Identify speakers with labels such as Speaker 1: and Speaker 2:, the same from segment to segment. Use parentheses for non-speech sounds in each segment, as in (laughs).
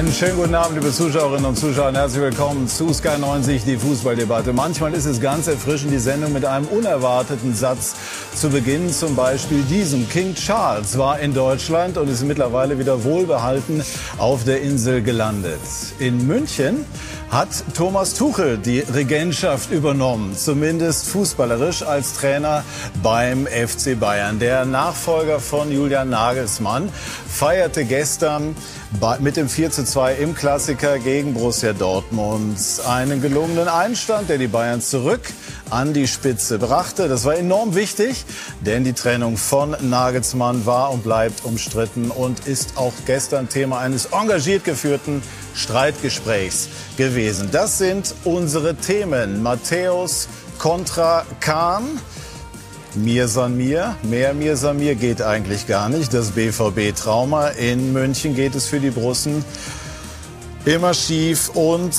Speaker 1: Einen schönen guten Abend, liebe Zuschauerinnen und Zuschauer. Herzlich willkommen zu Sky 90, die Fußballdebatte. Manchmal ist es ganz erfrischend, die Sendung mit einem unerwarteten Satz zu beginnen. Zum Beispiel diesem. King Charles war in Deutschland und ist mittlerweile wieder wohlbehalten auf der Insel gelandet. In München hat Thomas Tuchel die Regentschaft übernommen, zumindest fußballerisch als Trainer beim FC Bayern. Der Nachfolger von Julian Nagelsmann feierte gestern mit dem 4 zu 2 im Klassiker gegen Borussia Dortmund einen gelungenen Einstand, der die Bayern zurück an die Spitze brachte. Das war enorm wichtig, denn die Trennung von Nagelsmann war und bleibt umstritten und ist auch gestern Thema eines engagiert geführten Streitgesprächs gewesen. Das sind unsere Themen. Matthäus kontra Kahn. Mir san mir, mehr mir san mir geht eigentlich gar nicht. Das BVB-Trauma in München geht es für die Brussen immer schief und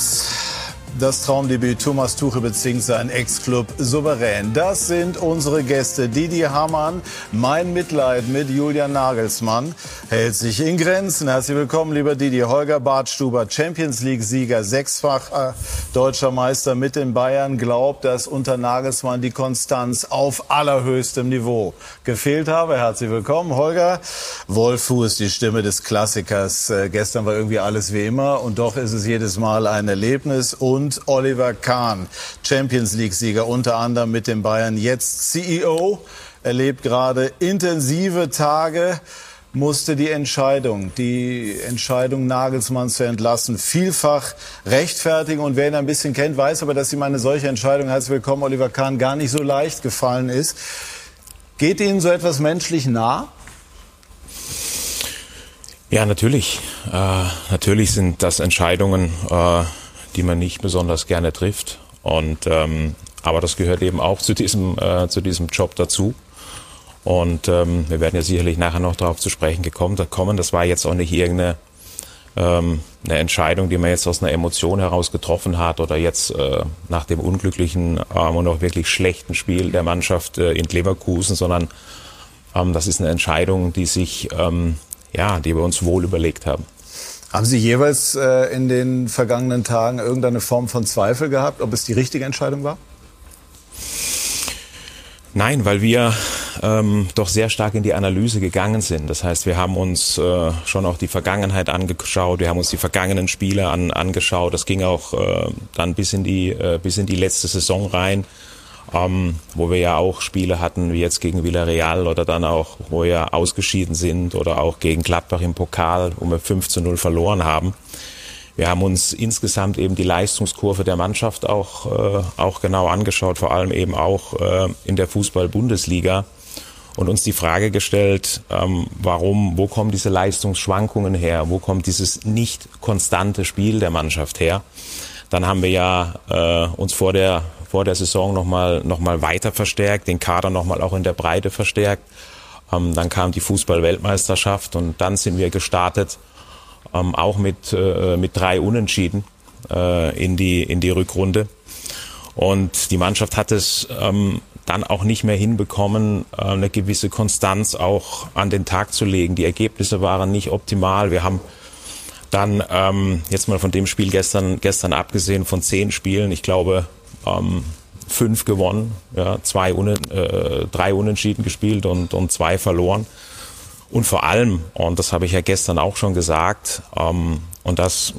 Speaker 1: das Traumdebüt Thomas Tuchel bezwingt seinen Ex-Club souverän. Das sind unsere Gäste. Didi Hamann, mein Mitleid mit Julian Nagelsmann hält sich in Grenzen. Herzlich willkommen, lieber Didi. Holger Bartstuber, Champions League-Sieger, sechsfach äh, deutscher Meister mit den Bayern, glaubt, dass unter Nagelsmann die Konstanz auf allerhöchstem Niveau gefehlt habe. Herzlich willkommen, Holger. Wolf Fuß, die Stimme des Klassikers. Äh, gestern war irgendwie alles wie immer und doch ist es jedes Mal ein Erlebnis. Und und Oliver Kahn, Champions League-Sieger unter anderem mit den Bayern, jetzt CEO, erlebt gerade intensive Tage musste die Entscheidung, die Entscheidung Nagelsmann zu entlassen, vielfach rechtfertigen. Und wer ihn ein bisschen kennt, weiß aber, dass ihm eine solche Entscheidung, herzlich willkommen, Oliver Kahn, gar nicht so leicht gefallen ist. Geht Ihnen so etwas menschlich nah?
Speaker 2: Ja, natürlich. Äh, natürlich sind das Entscheidungen, äh, die man nicht besonders gerne trifft. Und ähm, aber das gehört eben auch zu diesem äh, zu diesem Job dazu. Und ähm, wir werden ja sicherlich nachher noch darauf zu sprechen gekommen, da kommen. Das war jetzt auch nicht irgendeine ähm, eine Entscheidung, die man jetzt aus einer Emotion heraus getroffen hat oder jetzt äh, nach dem unglücklichen ähm, und auch wirklich schlechten Spiel der Mannschaft äh, in Leverkusen, sondern ähm, das ist eine Entscheidung, die sich ähm, ja, die wir uns wohl überlegt haben.
Speaker 1: Haben Sie jeweils äh, in den vergangenen Tagen irgendeine Form von Zweifel gehabt, ob es die richtige Entscheidung war?
Speaker 2: Nein, weil wir ähm, doch sehr stark in die Analyse gegangen sind. Das heißt, wir haben uns äh, schon auch die Vergangenheit angeschaut, wir haben uns die vergangenen Spiele an, angeschaut. Das ging auch äh, dann bis in die äh, bis in die letzte Saison rein ähm, wo wir ja auch Spiele hatten, wie jetzt gegen Villarreal oder dann auch, wo wir ausgeschieden sind oder auch gegen Gladbach im Pokal, wo wir 5 zu 0 verloren haben. Wir haben uns insgesamt eben die Leistungskurve der Mannschaft auch, äh, auch genau angeschaut, vor allem eben auch äh, in der Fußball-Bundesliga und uns die Frage gestellt, ähm, warum, wo kommen diese Leistungsschwankungen her, wo kommt dieses nicht konstante Spiel der Mannschaft her? Dann haben wir ja äh, uns vor der vor der Saison nochmal noch mal weiter verstärkt, den Kader nochmal auch in der Breite verstärkt. Ähm, dann kam die Fußball-Weltmeisterschaft und dann sind wir gestartet, ähm, auch mit, äh, mit drei Unentschieden äh, in, die, in die Rückrunde. Und die Mannschaft hat es ähm, dann auch nicht mehr hinbekommen, äh, eine gewisse Konstanz auch an den Tag zu legen. Die Ergebnisse waren nicht optimal. Wir haben dann ähm, jetzt mal von dem Spiel gestern, gestern abgesehen von zehn Spielen, ich glaube, ähm, fünf gewonnen, ja, zwei Unen, äh, drei Unentschieden gespielt und, und zwei verloren. Und vor allem, und das habe ich ja gestern auch schon gesagt, ähm, und das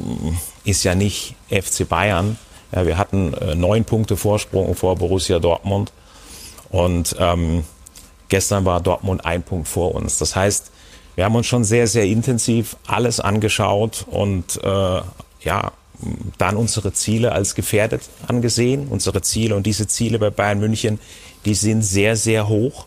Speaker 2: ist ja nicht FC Bayern. Ja, wir hatten äh, neun Punkte Vorsprung vor Borussia Dortmund und ähm, gestern war Dortmund ein Punkt vor uns. Das heißt, wir haben uns schon sehr, sehr intensiv alles angeschaut und äh, ja, dann unsere Ziele als gefährdet angesehen. Unsere Ziele und diese Ziele bei Bayern München, die sind sehr, sehr hoch.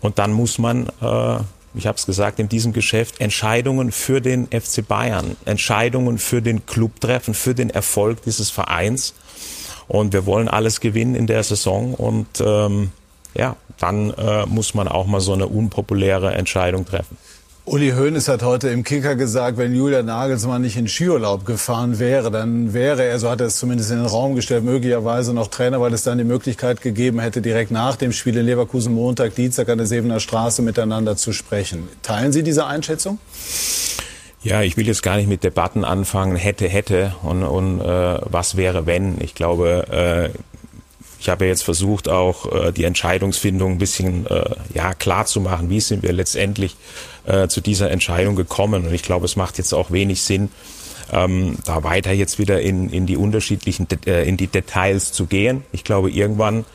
Speaker 2: Und dann muss man, äh, ich habe es gesagt, in diesem Geschäft Entscheidungen für den FC Bayern, Entscheidungen für den Club treffen, für den Erfolg dieses Vereins. Und wir wollen alles gewinnen in der Saison. Und ähm, ja, dann äh, muss man auch mal so eine unpopuläre Entscheidung treffen.
Speaker 1: Uli Hoeneß hat heute im Kicker gesagt, wenn Julian Nagelsmann nicht in Skiurlaub gefahren wäre, dann wäre er, so hat er es zumindest in den Raum gestellt, möglicherweise noch Trainer, weil es dann die Möglichkeit gegeben hätte, direkt nach dem Spiel in Leverkusen Montag, Dienstag an der Sevener Straße miteinander zu sprechen. Teilen Sie diese Einschätzung?
Speaker 2: Ja, ich will jetzt gar nicht mit Debatten anfangen, hätte, hätte und, und äh, was wäre, wenn. Ich glaube, äh, ich habe jetzt versucht, auch äh, die Entscheidungsfindung ein bisschen äh, ja, klar zu machen. Wie sind wir letztendlich äh, zu dieser Entscheidung gekommen? Und ich glaube, es macht jetzt auch wenig Sinn, ähm, da weiter jetzt wieder in, in die unterschiedlichen, äh, in die Details zu gehen. Ich glaube, irgendwann,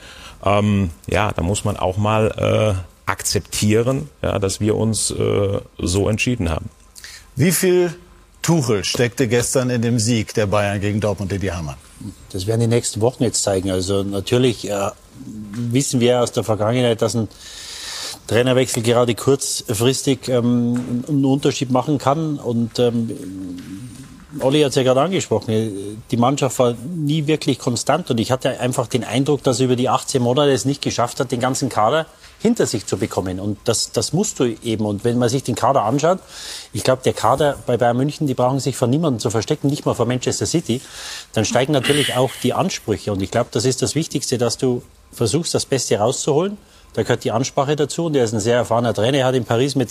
Speaker 2: ähm, ja, da muss man auch mal äh, akzeptieren, ja, dass wir uns äh, so entschieden haben.
Speaker 1: Wie viel Tuchel steckte gestern in dem Sieg der Bayern gegen Dortmund in die Hammer?
Speaker 3: Das werden die nächsten Wochen jetzt zeigen. Also natürlich äh, wissen wir aus der Vergangenheit, dass ein Trainerwechsel gerade kurzfristig ähm, einen Unterschied machen kann. Und ähm, Olli hat es ja gerade angesprochen, die Mannschaft war nie wirklich konstant und ich hatte einfach den Eindruck, dass er über die 18 Monate es nicht geschafft hat, den ganzen Kader hinter sich zu bekommen. Und das, das musst du eben. Und wenn man sich den Kader anschaut, ich glaube, der Kader bei Bayern München, die brauchen sich vor niemandem zu verstecken, nicht mal vor Manchester City, dann steigen natürlich auch die Ansprüche. Und ich glaube, das ist das Wichtigste, dass du versuchst, das Beste rauszuholen. Da gehört die Ansprache dazu und er ist ein sehr erfahrener Trainer. Er hat in Paris mit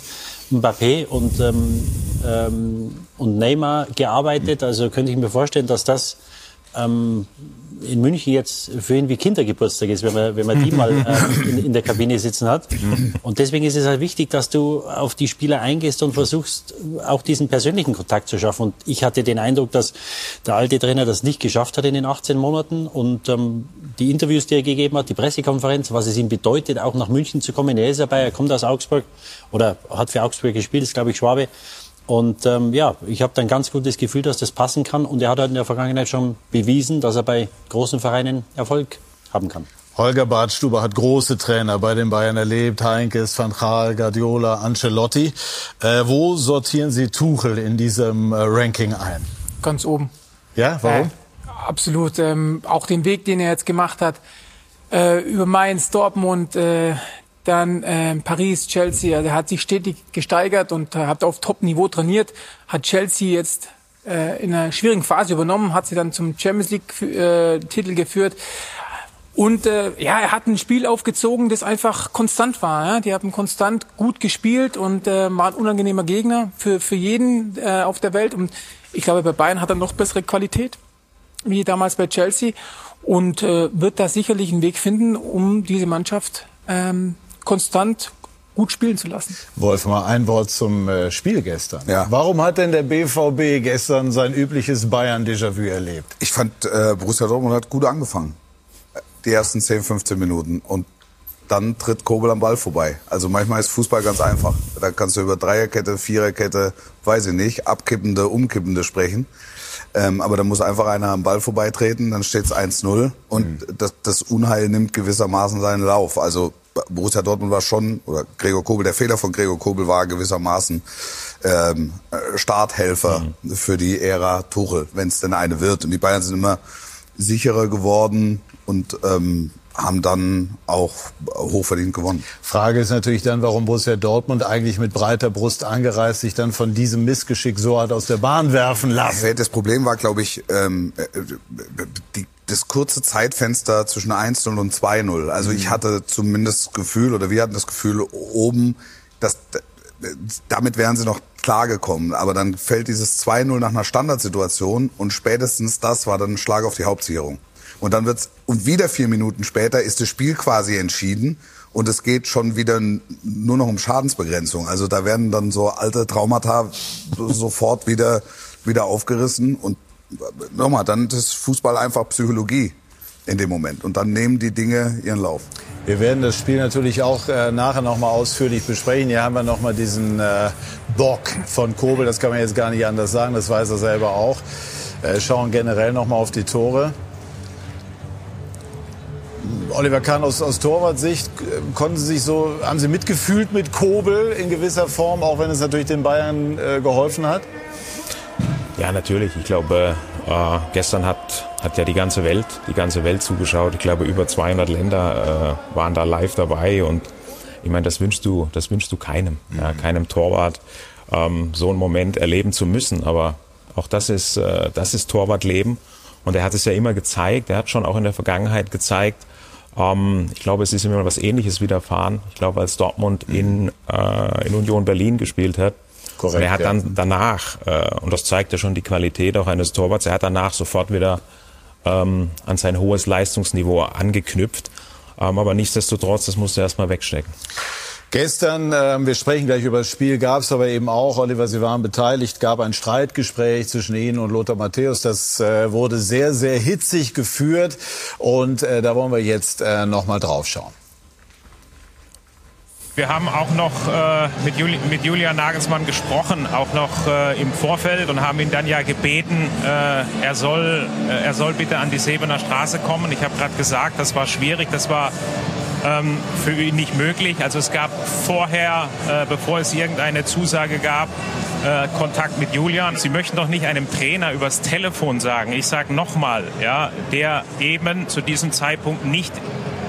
Speaker 3: Mbappé und, ähm, ähm, und Neymar gearbeitet. Also könnte ich mir vorstellen, dass das ähm, in München jetzt für ihn wie Kindergeburtstag ist, wenn man, wenn man die mal (laughs) äh, in, in, der Kabine sitzen hat. Und deswegen ist es halt wichtig, dass du auf die Spieler eingehst und versuchst, auch diesen persönlichen Kontakt zu schaffen. Und ich hatte den Eindruck, dass der alte Trainer das nicht geschafft hat in den 18 Monaten. Und ähm, die Interviews, die er gegeben hat, die Pressekonferenz, was es ihm bedeutet, auch nach München zu kommen. Er ist dabei, er kommt aus Augsburg oder hat für Augsburg gespielt, ist, glaube ich, Schwabe. Und ähm, ja, ich habe dann ganz gutes Gefühl, dass das passen kann. Und er hat halt in der Vergangenheit schon bewiesen, dass er bei großen Vereinen Erfolg haben kann.
Speaker 1: Holger Badstuber hat große Trainer bei den Bayern erlebt. Heinkes, Van Gaal, Guardiola, Ancelotti. Äh, wo sortieren Sie Tuchel in diesem äh, Ranking ein?
Speaker 4: Ganz oben.
Speaker 1: Ja, warum?
Speaker 4: Äh, absolut. Ähm, auch den Weg, den er jetzt gemacht hat, äh, über Mainz, Dortmund, äh, dann äh, Paris, Chelsea, also er hat sich stetig gesteigert und äh, hat auf Top-Niveau trainiert, hat Chelsea jetzt äh, in einer schwierigen Phase übernommen, hat sie dann zum Champions League-Titel äh, geführt. Und äh, ja, er hat ein Spiel aufgezogen, das einfach konstant war. Ja? Die haben konstant gut gespielt und äh, war ein unangenehmer Gegner für, für jeden äh, auf der Welt. Und ich glaube, bei Bayern hat er noch bessere Qualität, wie damals bei Chelsea. Und äh, wird da sicherlich einen Weg finden, um diese Mannschaft ähm, konstant gut spielen zu lassen.
Speaker 1: Wolf, mal ein Wort zum äh, Spiel gestern. Ja. Warum hat denn der BVB gestern sein übliches Bayern-Déjà-vu erlebt?
Speaker 5: Ich fand, äh, Borussia Dortmund hat gut angefangen. Die ersten 10, 15 Minuten. Und dann tritt Kobel am Ball vorbei. Also manchmal ist Fußball ganz einfach. Da kannst du über Dreierkette, Viererkette, weiß ich nicht, abkippende, umkippende sprechen. Ähm, aber da muss einfach einer am Ball vorbeitreten, dann steht es 1-0 und mhm. das, das Unheil nimmt gewissermaßen seinen Lauf. Also Borussia Dortmund war schon, oder Gregor Kobel, der Fehler von Gregor Kobel war gewissermaßen ähm, Starthelfer mhm. für die Ära Tuchel, wenn es denn eine wird. Und die Bayern sind immer sicherer geworden und ähm, haben dann auch hochverdient gewonnen.
Speaker 1: Frage ist natürlich dann, warum Borussia Dortmund eigentlich mit breiter Brust angereist sich dann von diesem Missgeschick so hat aus der Bahn werfen lassen.
Speaker 5: Das Problem war, glaube ich, ähm, äh, die das kurze Zeitfenster zwischen 1-0 und 2-0. Also ich mhm. hatte zumindest das Gefühl, oder wir hatten das Gefühl, oben, dass damit wären sie noch klargekommen. Aber dann fällt dieses 2-0 nach einer Standardsituation und spätestens das war dann ein Schlag auf die Hauptsicherung. Und dann wird's, und wieder vier Minuten später ist das Spiel quasi entschieden und es geht schon wieder nur noch um Schadensbegrenzung. Also da werden dann so alte Traumata sofort wieder, wieder aufgerissen und nochmal, dann ist Fußball einfach Psychologie in dem Moment. Und dann nehmen die Dinge ihren Lauf.
Speaker 1: Wir werden das Spiel natürlich auch äh, nachher noch mal ausführlich besprechen. Hier haben wir noch mal diesen äh, Bock von Kobel. Das kann man jetzt gar nicht anders sagen. Das weiß er selber auch. Äh, schauen generell noch mal auf die Tore. Oliver Kahn aus, aus Torwartsicht, äh, konnten Sie sich so, haben Sie mitgefühlt mit Kobel in gewisser Form, auch wenn es natürlich den Bayern äh, geholfen hat?
Speaker 2: Ja, natürlich. Ich glaube, äh, gestern hat, hat ja die ganze Welt, die ganze Welt zugeschaut. Ich glaube, über 200 Länder äh, waren da live dabei und ich meine, das wünschst du, das wünschst du keinem, mhm. ja, keinem Torwart, ähm, so einen Moment erleben zu müssen. Aber auch das ist, äh, das ist Torwartleben. Und er hat es ja immer gezeigt. Er hat schon auch in der Vergangenheit gezeigt. Ähm, ich glaube, es ist immer was Ähnliches widerfahren. Ich glaube, als Dortmund mhm. in, äh, in Union Berlin gespielt hat,
Speaker 6: Korrekt, und er hat dann danach, äh, und das zeigt ja schon die Qualität auch eines Torwarts, er hat danach sofort wieder ähm, an sein hohes Leistungsniveau angeknüpft. Ähm, aber nichtsdestotrotz, das musste er erstmal wegstecken.
Speaker 1: Gestern, äh, wir sprechen gleich über das Spiel, gab es aber eben auch, Oliver, Sie waren beteiligt, gab ein Streitgespräch zwischen Ihnen und Lothar Matthäus. Das äh, wurde sehr, sehr hitzig geführt und äh, da wollen wir jetzt äh, nochmal drauf schauen.
Speaker 2: Wir haben auch noch äh, mit, Juli, mit Julian Nagelsmann gesprochen, auch noch äh, im Vorfeld und haben ihn dann ja gebeten, äh, er, soll, äh, er soll bitte an die Sebener Straße kommen. Ich habe gerade gesagt, das war schwierig, das war ähm, für ihn nicht möglich. Also es gab vorher, äh, bevor es irgendeine Zusage gab, äh, Kontakt mit Julian. Sie möchten doch nicht einem Trainer übers Telefon sagen. Ich sage nochmal, ja, der eben zu diesem Zeitpunkt nicht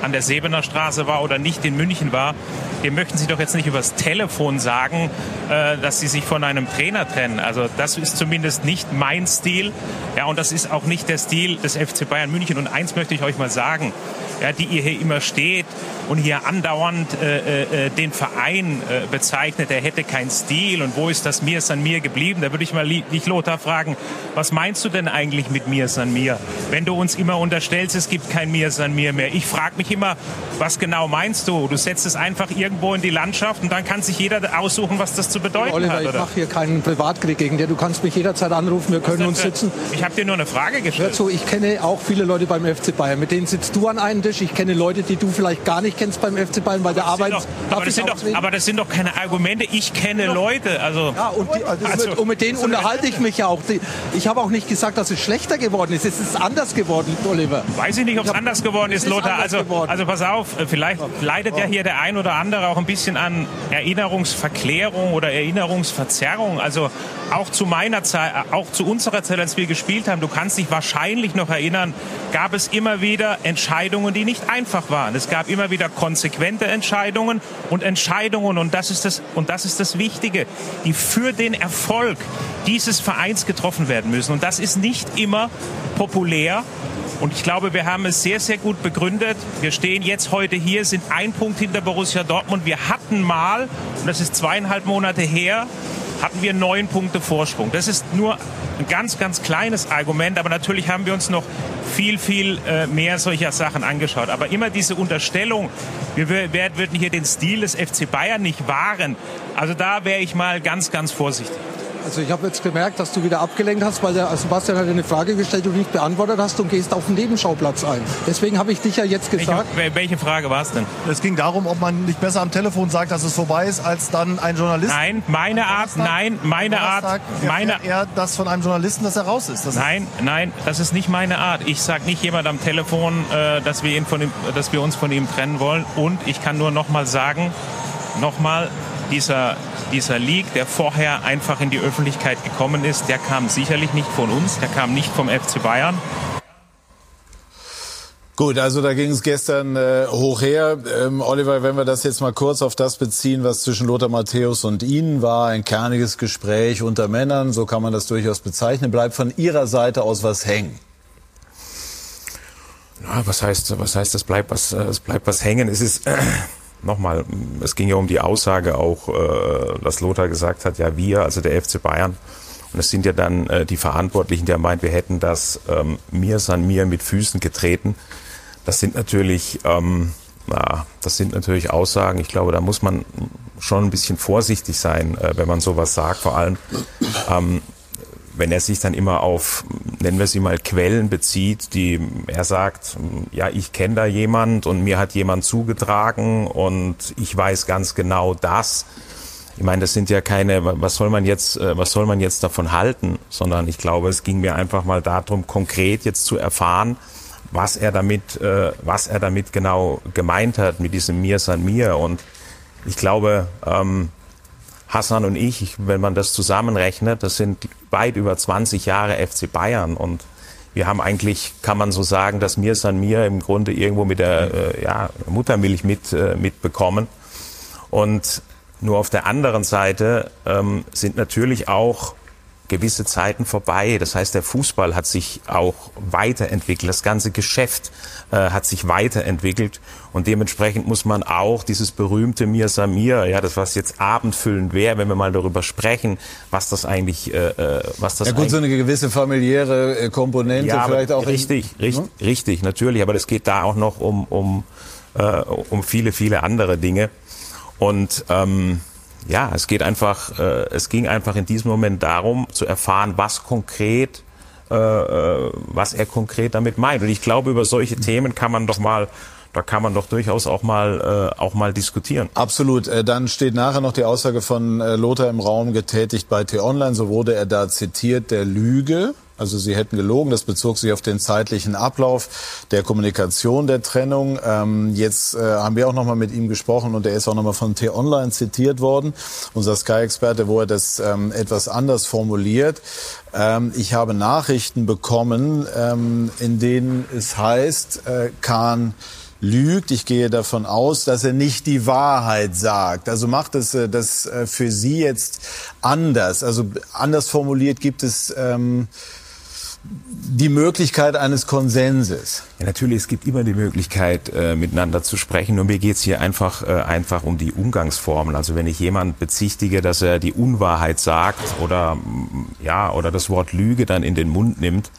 Speaker 2: an der Sebener Straße war oder nicht in München war, dem möchten Sie doch jetzt nicht übers Telefon sagen, äh, dass Sie sich von einem Trainer trennen. Also das ist zumindest nicht mein Stil. Ja, und das ist auch nicht der Stil des FC Bayern München. Und eins möchte ich euch mal sagen, ja, die ihr hier immer steht und hier andauernd äh, äh, äh den Verein äh, bezeichnet, er hätte keinen Stil und wo ist das Mir San Mir geblieben? Da würde ich mal dich Lothar fragen, was meinst du denn eigentlich mit Mir San Mir? Wenn du uns immer unterstellst, es gibt kein Mir San Mir mehr. Ich frage mich immer, was genau meinst du? Du setzt es einfach irgendwo in die Landschaft und dann kann sich jeder aussuchen, was das zu bedeuten
Speaker 7: Oliver,
Speaker 2: hat.
Speaker 7: Oder? ich mache hier keinen Privatkrieg gegen dir. Du kannst mich jederzeit anrufen, wir können uns sitzen.
Speaker 2: Ich habe dir nur eine Frage gestellt.
Speaker 7: Hör zu, ich kenne auch viele Leute beim FC Bayern. Mit denen sitzt du an einem Tisch. Ich kenne Leute, die du vielleicht gar nicht kennst beim FC Bayern, weil der Arbeit.
Speaker 2: Aber, das doch, aber das sind doch keine Argumente. Ich kenne ja. Leute. Also,
Speaker 7: ja, und, die, also, also, und mit denen unterhalte ich mich ja auch. Ich habe auch nicht gesagt, dass es schlechter geworden ist. Es ist anders geworden, Oliver.
Speaker 2: Weiß ich nicht, ob es anders geworden ist, Lothar. Also, also pass auf, vielleicht leidet ja hier der ein oder andere auch ein bisschen an Erinnerungsverklärung oder Erinnerungsverzerrung. Also auch zu meiner Zeit, auch zu unserer Zeit, als wir gespielt haben, du kannst dich wahrscheinlich noch erinnern, gab es immer wieder Entscheidungen, die nicht einfach waren. Es gab immer wieder konsequente Entscheidungen und Entscheidungen und das ist das und das ist das Wichtige, die für den Erfolg dieses Vereins getroffen werden müssen und das ist nicht immer populär und ich glaube, wir haben es sehr, sehr gut begründet. Wir stehen jetzt heute hier, sind ein Punkt hinter Borussia Dortmund. Wir hatten mal, und das ist zweieinhalb Monate her, hatten wir neun Punkte Vorsprung. Das ist nur ein ganz, ganz kleines Argument, aber natürlich haben wir uns noch viel, viel äh, mehr solcher Sachen angeschaut. Aber immer diese Unterstellung, wir würden hier den Stil des FC Bayern nicht wahren, also da wäre ich mal ganz, ganz vorsichtig.
Speaker 7: Also ich habe jetzt gemerkt, dass du wieder abgelenkt hast, weil der Sebastian hat eine Frage gestellt, die du nicht beantwortet hast und gehst auf den Nebenschauplatz ein. Deswegen habe ich dich ja jetzt gesagt.
Speaker 2: Welche, welche Frage war es denn?
Speaker 8: Es ging darum, ob man nicht besser am Telefon sagt, dass es vorbei ist, als dann ein Journalist.
Speaker 2: Nein, meine Art, nein, meine Art,
Speaker 8: meine er das von einem Journalisten, dass er raus ist.
Speaker 2: Das nein, nein, das ist nicht meine Art. Ich sage nicht jemand am Telefon, äh, dass wir ihn von ihm, dass wir uns von ihm trennen wollen. Und ich kann nur noch mal sagen, noch mal dieser, dieser Leak, der vorher einfach in die Öffentlichkeit gekommen ist, der kam sicherlich nicht von uns, der kam nicht vom FC Bayern.
Speaker 1: Gut, also da ging es gestern äh, hoch her. Ähm, Oliver, wenn wir das jetzt mal kurz auf das beziehen, was zwischen Lothar Matthäus und Ihnen war, ein kerniges Gespräch unter Männern, so kann man das durchaus bezeichnen, bleibt von Ihrer Seite aus was hängen?
Speaker 6: Ja, was heißt, was heißt, es bleibt was, es bleibt was hängen? Es ist, äh, nochmal, es ging ja um die Aussage auch, äh, dass Lothar gesagt hat, ja wir, also der FC Bayern, und es sind ja dann äh, die Verantwortlichen, die meint, wir hätten das ähm, mir san mir mit Füßen getreten. Das sind natürlich, ähm, na, das sind natürlich Aussagen. Ich glaube, da muss man schon ein bisschen vorsichtig sein, äh, wenn man sowas sagt. Vor allem, ähm, wenn er sich dann immer auf, nennen wir sie mal, Quellen bezieht, die er sagt, ja, ich kenne da jemand und mir hat jemand zugetragen und ich weiß ganz genau das. Ich meine, das sind ja keine, was soll man jetzt, äh, was soll man jetzt davon halten, sondern ich glaube, es ging mir einfach mal darum, konkret jetzt zu erfahren, was er damit, äh, was er damit genau gemeint hat mit diesem Mir san mir und ich glaube, ähm, Hassan und ich, wenn man das zusammenrechnet, das sind weit über 20 Jahre FC Bayern und wir haben eigentlich, kann man so sagen, dass Mir San Mir im Grunde irgendwo mit der äh, ja, Muttermilch mit, äh, mitbekommen. Und nur auf der anderen Seite ähm, sind natürlich auch
Speaker 2: gewisse Zeiten vorbei. Das heißt, der Fußball hat sich auch weiterentwickelt. Das ganze Geschäft äh, hat sich weiterentwickelt. Und dementsprechend muss man auch dieses berühmte Mir Samir, ja, das was jetzt abendfüllend wäre, wenn wir mal darüber sprechen, was das eigentlich, äh, äh was das
Speaker 1: Ja gut, so eine gewisse familiäre äh, Komponente
Speaker 2: ja,
Speaker 1: vielleicht auch.
Speaker 2: Richtig, in, richtig, ne? richtig, natürlich. Aber es geht da auch noch um, um, äh, um viele, viele andere Dinge. Und ähm, ja, es geht einfach, äh, es ging einfach in diesem Moment darum, zu erfahren, was konkret, äh, äh, was er konkret damit meint. Und ich glaube, über solche Themen kann man doch mal da kann man doch durchaus auch mal äh, auch mal diskutieren.
Speaker 1: Absolut. Äh, dann steht nachher noch die Aussage von äh, Lothar im Raum getätigt bei T-Online. So wurde er da zitiert der Lüge. Also sie hätten gelogen. Das bezog sich auf den zeitlichen Ablauf der Kommunikation der Trennung. Ähm, jetzt äh, haben wir auch noch mal mit ihm gesprochen und er ist auch noch mal von T-Online zitiert worden, unser Sky-Experte, wo er das ähm, etwas anders formuliert. Ähm, ich habe Nachrichten bekommen, ähm, in denen es heißt, äh, Kahn lügt. Ich gehe davon aus, dass er nicht die Wahrheit sagt. Also macht es äh, das äh, für Sie jetzt anders? Also anders formuliert gibt es ähm, die Möglichkeit eines Konsenses?
Speaker 2: Ja, natürlich, es gibt immer die Möglichkeit, äh, miteinander zu sprechen. Nur mir geht's hier einfach, äh, einfach um die Umgangsformen. Also wenn ich jemand bezichtige, dass er die Unwahrheit sagt oder, ja, oder das Wort Lüge dann in den Mund nimmt,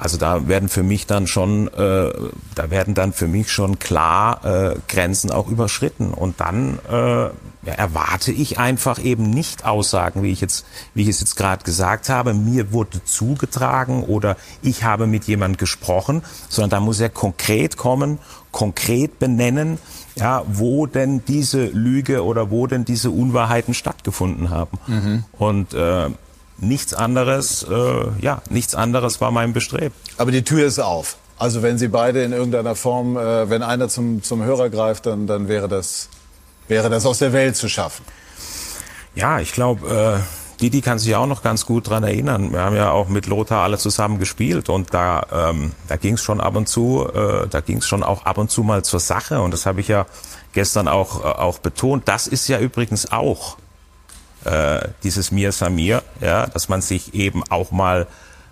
Speaker 2: also da werden für mich dann schon, äh, da werden dann für mich schon klar äh, Grenzen auch überschritten. Und dann äh, ja, erwarte ich einfach eben nicht Aussagen, wie ich jetzt, wie ich es jetzt gerade gesagt habe, mir wurde zugetragen oder ich habe mit jemand gesprochen, sondern da muss er konkret kommen, konkret benennen, ja, wo denn diese Lüge oder wo denn diese Unwahrheiten stattgefunden haben. Mhm. Und äh, nichts anderes, äh, ja, nichts anderes war mein Bestreben.
Speaker 1: Aber die Tür ist auf. Also wenn Sie beide in irgendeiner Form, äh, wenn einer zum, zum Hörer greift, dann, dann wäre, das, wäre das aus der Welt zu schaffen.
Speaker 2: Ja, ich glaube, äh, Didi kann sich auch noch ganz gut dran erinnern. Wir haben ja auch mit Lothar alle zusammen gespielt und da, ähm, da ging es schon ab und zu, äh, da ging es schon auch ab und zu mal zur Sache und das habe ich ja gestern auch, äh, auch betont. Das ist ja übrigens auch äh, dieses Mir Samir, ja, dass man sich eben auch mal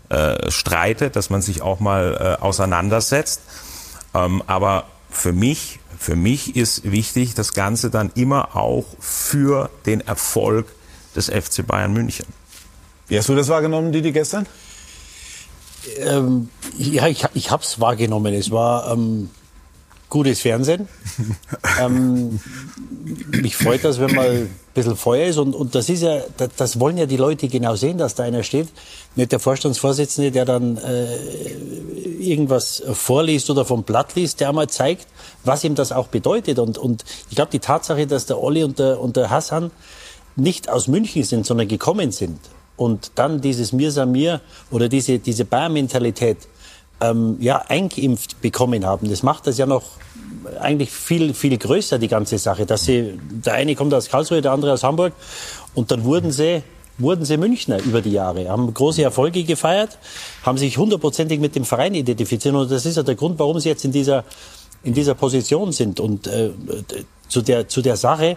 Speaker 2: äh, streitet, dass man sich auch mal äh, auseinandersetzt. Ähm, aber für mich, für mich ist wichtig, das Ganze dann immer auch für den Erfolg des FC Bayern München.
Speaker 1: Wie hast du das wahrgenommen, Didi, gestern?
Speaker 3: Ähm, ja, ich, ich habe es wahrgenommen. Es war ähm, gutes Fernsehen. (laughs) ähm, mich freut das, wenn mal ein bisschen Feuer ist. Und, und das ist ja, das, das, wollen ja die Leute genau sehen, dass da einer steht. Nicht der Vorstandsvorsitzende, der dann äh, irgendwas vorliest oder vom Blatt liest, der einmal zeigt, was ihm das auch bedeutet. Und, und ich glaube, die Tatsache, dass der Olli und der, und der Hassan nicht aus München sind, sondern gekommen sind und dann dieses Mir Samir oder diese, diese Bayern-Mentalität ähm, ja, eingeimpft bekommen haben. Das macht das ja noch eigentlich viel, viel größer, die ganze Sache. Dass sie, der eine kommt aus Karlsruhe, der andere aus Hamburg. Und dann wurden sie, wurden sie Münchner über die Jahre, haben große Erfolge gefeiert, haben sich hundertprozentig mit dem Verein identifiziert. Und das ist ja der Grund, warum sie jetzt in dieser, in dieser Position sind. Und äh, zu, der, zu der Sache,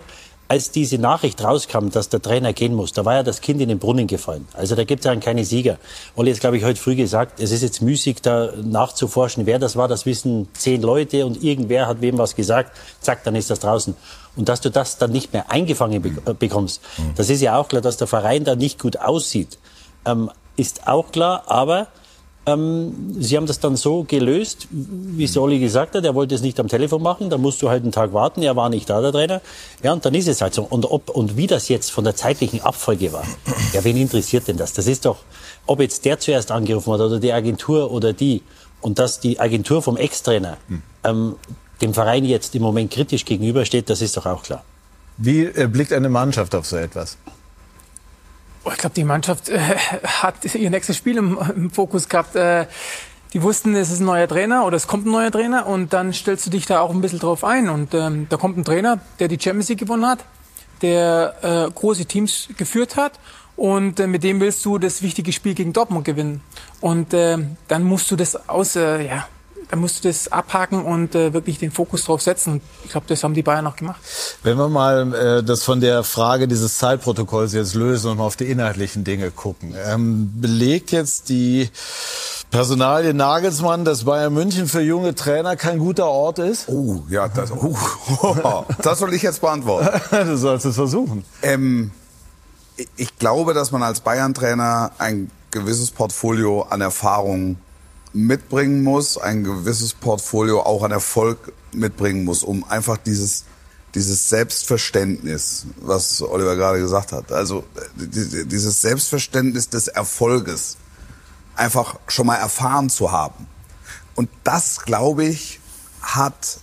Speaker 3: als diese Nachricht rauskam, dass der Trainer gehen muss, da war ja das Kind in den Brunnen gefallen. Also da gibt es ja keine Sieger. Olli hat, glaube ich, heute früh gesagt, es ist jetzt müßig, da nachzuforschen, wer das war. Das wissen zehn Leute und irgendwer hat wem was gesagt. Zack, dann ist das draußen. Und dass du das dann nicht mehr eingefangen be bekommst, mhm. das ist ja auch klar, dass der Verein da nicht gut aussieht, ähm, ist auch klar. Aber ähm, Sie haben das dann so gelöst, wie Soli gesagt hat, er wollte es nicht am Telefon machen, da musst du halt einen Tag warten, er war nicht da, der Trainer. Ja, und dann ist es halt so. Und, ob, und wie das jetzt von der zeitlichen Abfolge war, (clears throat) ja, wen interessiert denn das? Das ist doch, ob jetzt der zuerst angerufen hat oder die Agentur oder die, und dass die Agentur vom Ex-Trainer ähm, dem Verein jetzt im Moment kritisch gegenübersteht, das ist doch auch klar.
Speaker 1: Wie äh, blickt eine Mannschaft auf so etwas?
Speaker 4: Oh, ich glaube, die Mannschaft äh, hat ihr nächstes Spiel im, im Fokus gehabt. Äh, die wussten, es ist ein neuer Trainer oder es kommt ein neuer Trainer und dann stellst du dich da auch ein bisschen drauf ein. Und ähm, da kommt ein Trainer, der die Champions League gewonnen hat, der äh, große Teams geführt hat und äh, mit dem willst du das wichtige Spiel gegen Dortmund gewinnen. Und äh, dann musst du das aus, äh, ja, dann musst du das abhaken und äh, wirklich den Fokus drauf setzen. Und ich glaube, das haben die Bayern auch gemacht.
Speaker 1: Wenn wir mal äh, das von der Frage dieses Zeitprotokolls jetzt lösen und mal auf die inhaltlichen Dinge gucken. Ähm, belegt jetzt die Personalie Nagelsmann, dass Bayern München für junge Trainer kein guter Ort ist?
Speaker 5: Oh, ja, das, oh, (laughs) das soll ich jetzt beantworten. (laughs)
Speaker 1: du sollst es versuchen.
Speaker 5: Ähm, ich glaube, dass man als Bayern-Trainer ein gewisses Portfolio an Erfahrung mitbringen muss, ein gewisses Portfolio auch an Erfolg mitbringen muss, um einfach dieses dieses Selbstverständnis, was Oliver gerade gesagt hat, also dieses Selbstverständnis des Erfolges einfach schon mal erfahren zu haben. Und das, glaube ich, hat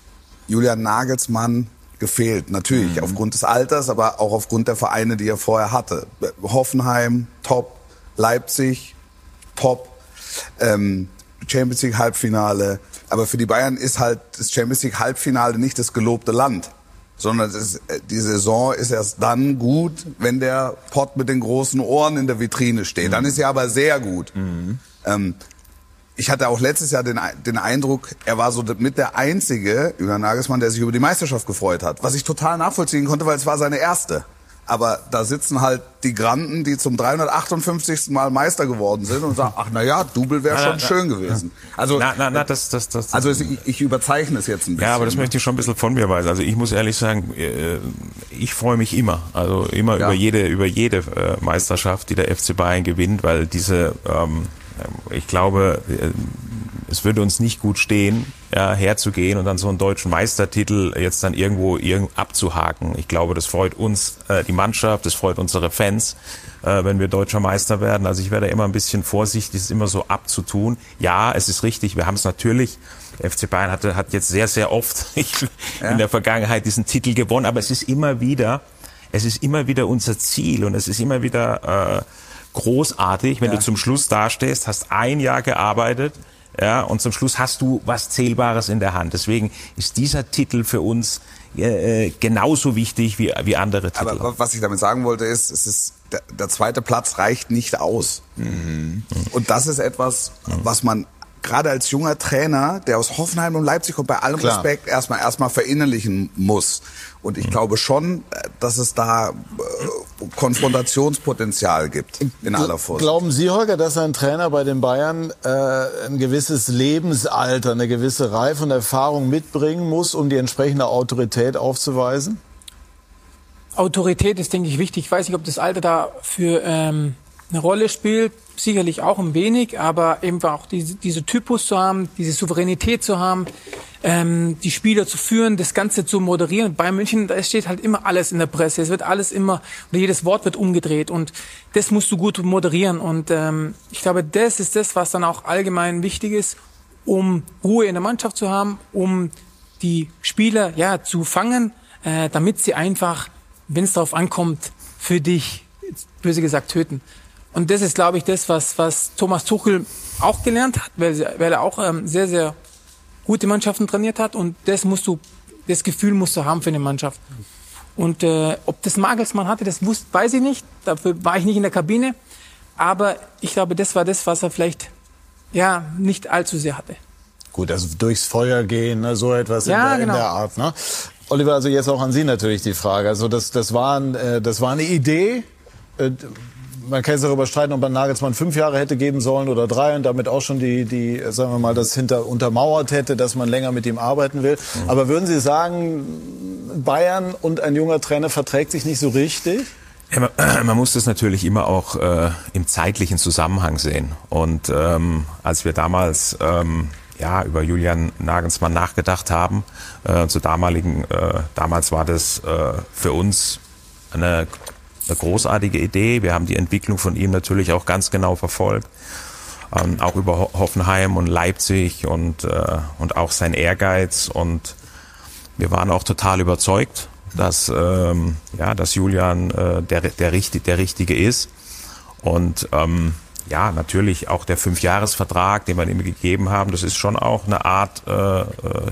Speaker 5: Julian Nagelsmann gefehlt. Natürlich mhm. aufgrund des Alters, aber auch aufgrund der Vereine, die er vorher hatte. Hoffenheim, top. Leipzig, top. Ähm, Champions League Halbfinale. Aber für die Bayern ist halt das Champions League Halbfinale nicht das gelobte Land, sondern ist, äh, die Saison ist erst dann gut, wenn der Pott mit den großen Ohren in der Vitrine steht. Mhm. Dann ist sie aber sehr gut. Mhm. Ähm, ich hatte auch letztes Jahr den, den Eindruck, er war so mit der einzige Julian Nagelsmann, der sich über die Meisterschaft gefreut hat. Was ich total nachvollziehen konnte, weil es war seine erste. Aber da sitzen halt die Granden, die zum 358. Mal Meister geworden sind und sagen, ach na ja, Double wäre schon na, schön gewesen.
Speaker 2: Also, na, na, na, das, das, das,
Speaker 5: also ich, ich überzeichne es jetzt ein bisschen.
Speaker 2: Ja, aber das möchte ich schon ein bisschen von mir weisen. Also ich muss ehrlich sagen, äh, ich freue mich immer, also immer ja. über jede, über jede äh, Meisterschaft, die der FC Bayern gewinnt, weil diese, ähm, ich glaube, äh, es würde uns nicht gut stehen, ja, herzugehen und dann so einen deutschen Meistertitel jetzt dann irgendwo irgend abzuhaken. Ich glaube, das freut uns, äh, die Mannschaft, das freut unsere Fans, äh, wenn wir deutscher Meister werden. Also ich werde immer ein bisschen vorsichtig, es immer so abzutun. Ja, es ist richtig, wir haben es natürlich. Der FC Bayern hatte, hat jetzt sehr, sehr oft (laughs) ja. in der Vergangenheit diesen Titel gewonnen, aber es ist immer wieder, es ist immer wieder unser Ziel und es ist immer wieder äh, großartig, wenn ja. du zum Schluss dastehst, hast ein Jahr gearbeitet, ja, und zum Schluss hast du was Zählbares in der Hand. Deswegen ist dieser Titel für uns äh, genauso wichtig wie, wie andere Titel.
Speaker 5: Aber was ich damit sagen wollte ist, es ist der, der zweite Platz reicht nicht aus. Mhm. Und das ist etwas, was man gerade als junger Trainer, der aus Hoffenheim und Leipzig kommt, bei allem Klar. Respekt erstmal erstmal verinnerlichen muss. Und ich mhm. glaube schon, dass es da äh, Konfrontationspotenzial gibt in aller Vorsicht.
Speaker 1: Glauben Sie, Holger, dass ein Trainer bei den Bayern äh, ein gewisses Lebensalter, eine gewisse Reife und Erfahrung mitbringen muss, um die entsprechende Autorität aufzuweisen?
Speaker 4: Autorität ist, denke ich, wichtig. Ich weiß nicht, ob das Alter dafür ähm, eine Rolle spielt sicherlich auch ein wenig, aber eben auch diese, diese Typus zu haben, diese Souveränität zu haben, ähm, die Spieler zu führen, das Ganze zu moderieren. Bei München, da steht halt immer alles in der Presse. Es wird alles immer, oder jedes Wort wird umgedreht und das musst du gut moderieren. Und ähm, ich glaube, das ist das, was dann auch allgemein wichtig ist, um Ruhe in der Mannschaft zu haben, um die Spieler ja zu fangen, äh, damit sie einfach, wenn es darauf ankommt, für dich, böse gesagt, töten. Und das ist, glaube ich, das, was, was Thomas Tuchel auch gelernt hat, weil, weil er auch ähm, sehr, sehr gute Mannschaften trainiert hat. Und das musst du, das Gefühl musst du haben für eine Mannschaft. Und äh, ob das Magelsmann hatte, das wusste, weiß ich nicht. Dafür war ich nicht in der Kabine. Aber ich glaube, das war das, was er vielleicht ja nicht allzu sehr hatte.
Speaker 1: Gut, also durchs Feuer gehen, ne, so etwas ja, in, der, genau. in der Art. Ne? Oliver, also jetzt auch an Sie natürlich die Frage. Also das, das, war, ein, äh, das war eine Idee. Äh, man kann jetzt darüber streiten, ob man Nagelsmann fünf Jahre hätte geben sollen oder drei und damit auch schon die, die sagen wir mal, das hinter untermauert hätte, dass man länger mit ihm arbeiten will. Mhm. Aber würden Sie sagen, Bayern und ein junger Trainer verträgt sich nicht so richtig?
Speaker 2: Ja, man, (clears throat) man, muss das natürlich immer auch äh, im zeitlichen Zusammenhang sehen. Und ähm, als wir damals ähm, ja, über Julian Nagelsmann nachgedacht haben, äh, zur damaligen, äh, damals war das äh, für uns eine eine großartige Idee. Wir haben die Entwicklung von ihm natürlich auch ganz genau verfolgt. Ähm, auch über Hoffenheim und Leipzig und, äh, und auch sein Ehrgeiz. Und wir waren auch total überzeugt, dass, ähm, ja, dass Julian äh, der, der, richtig, der Richtige ist. Und ähm, ja, natürlich auch der Fünfjahresvertrag, den wir ihm gegeben haben, das ist schon auch eine Art, äh, äh,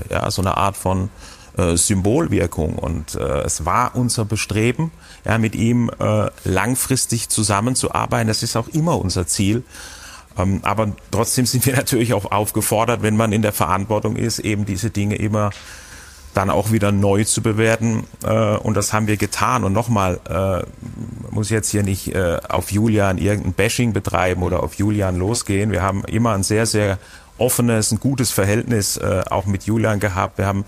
Speaker 2: ja, so eine Art von äh, Symbolwirkung. Und äh, es war unser Bestreben, ja, mit ihm äh, langfristig zusammenzuarbeiten. Das ist auch immer unser Ziel. Ähm, aber trotzdem sind wir (laughs) natürlich auch aufgefordert, wenn man in der Verantwortung ist, eben diese Dinge immer dann auch wieder neu zu bewerten. Äh, und das haben wir getan. Und nochmal, äh, muss jetzt hier nicht auf Julian irgendein Bashing betreiben oder auf Julian losgehen. Wir haben immer ein sehr, sehr offenes, ein gutes Verhältnis auch mit Julian gehabt. Wir haben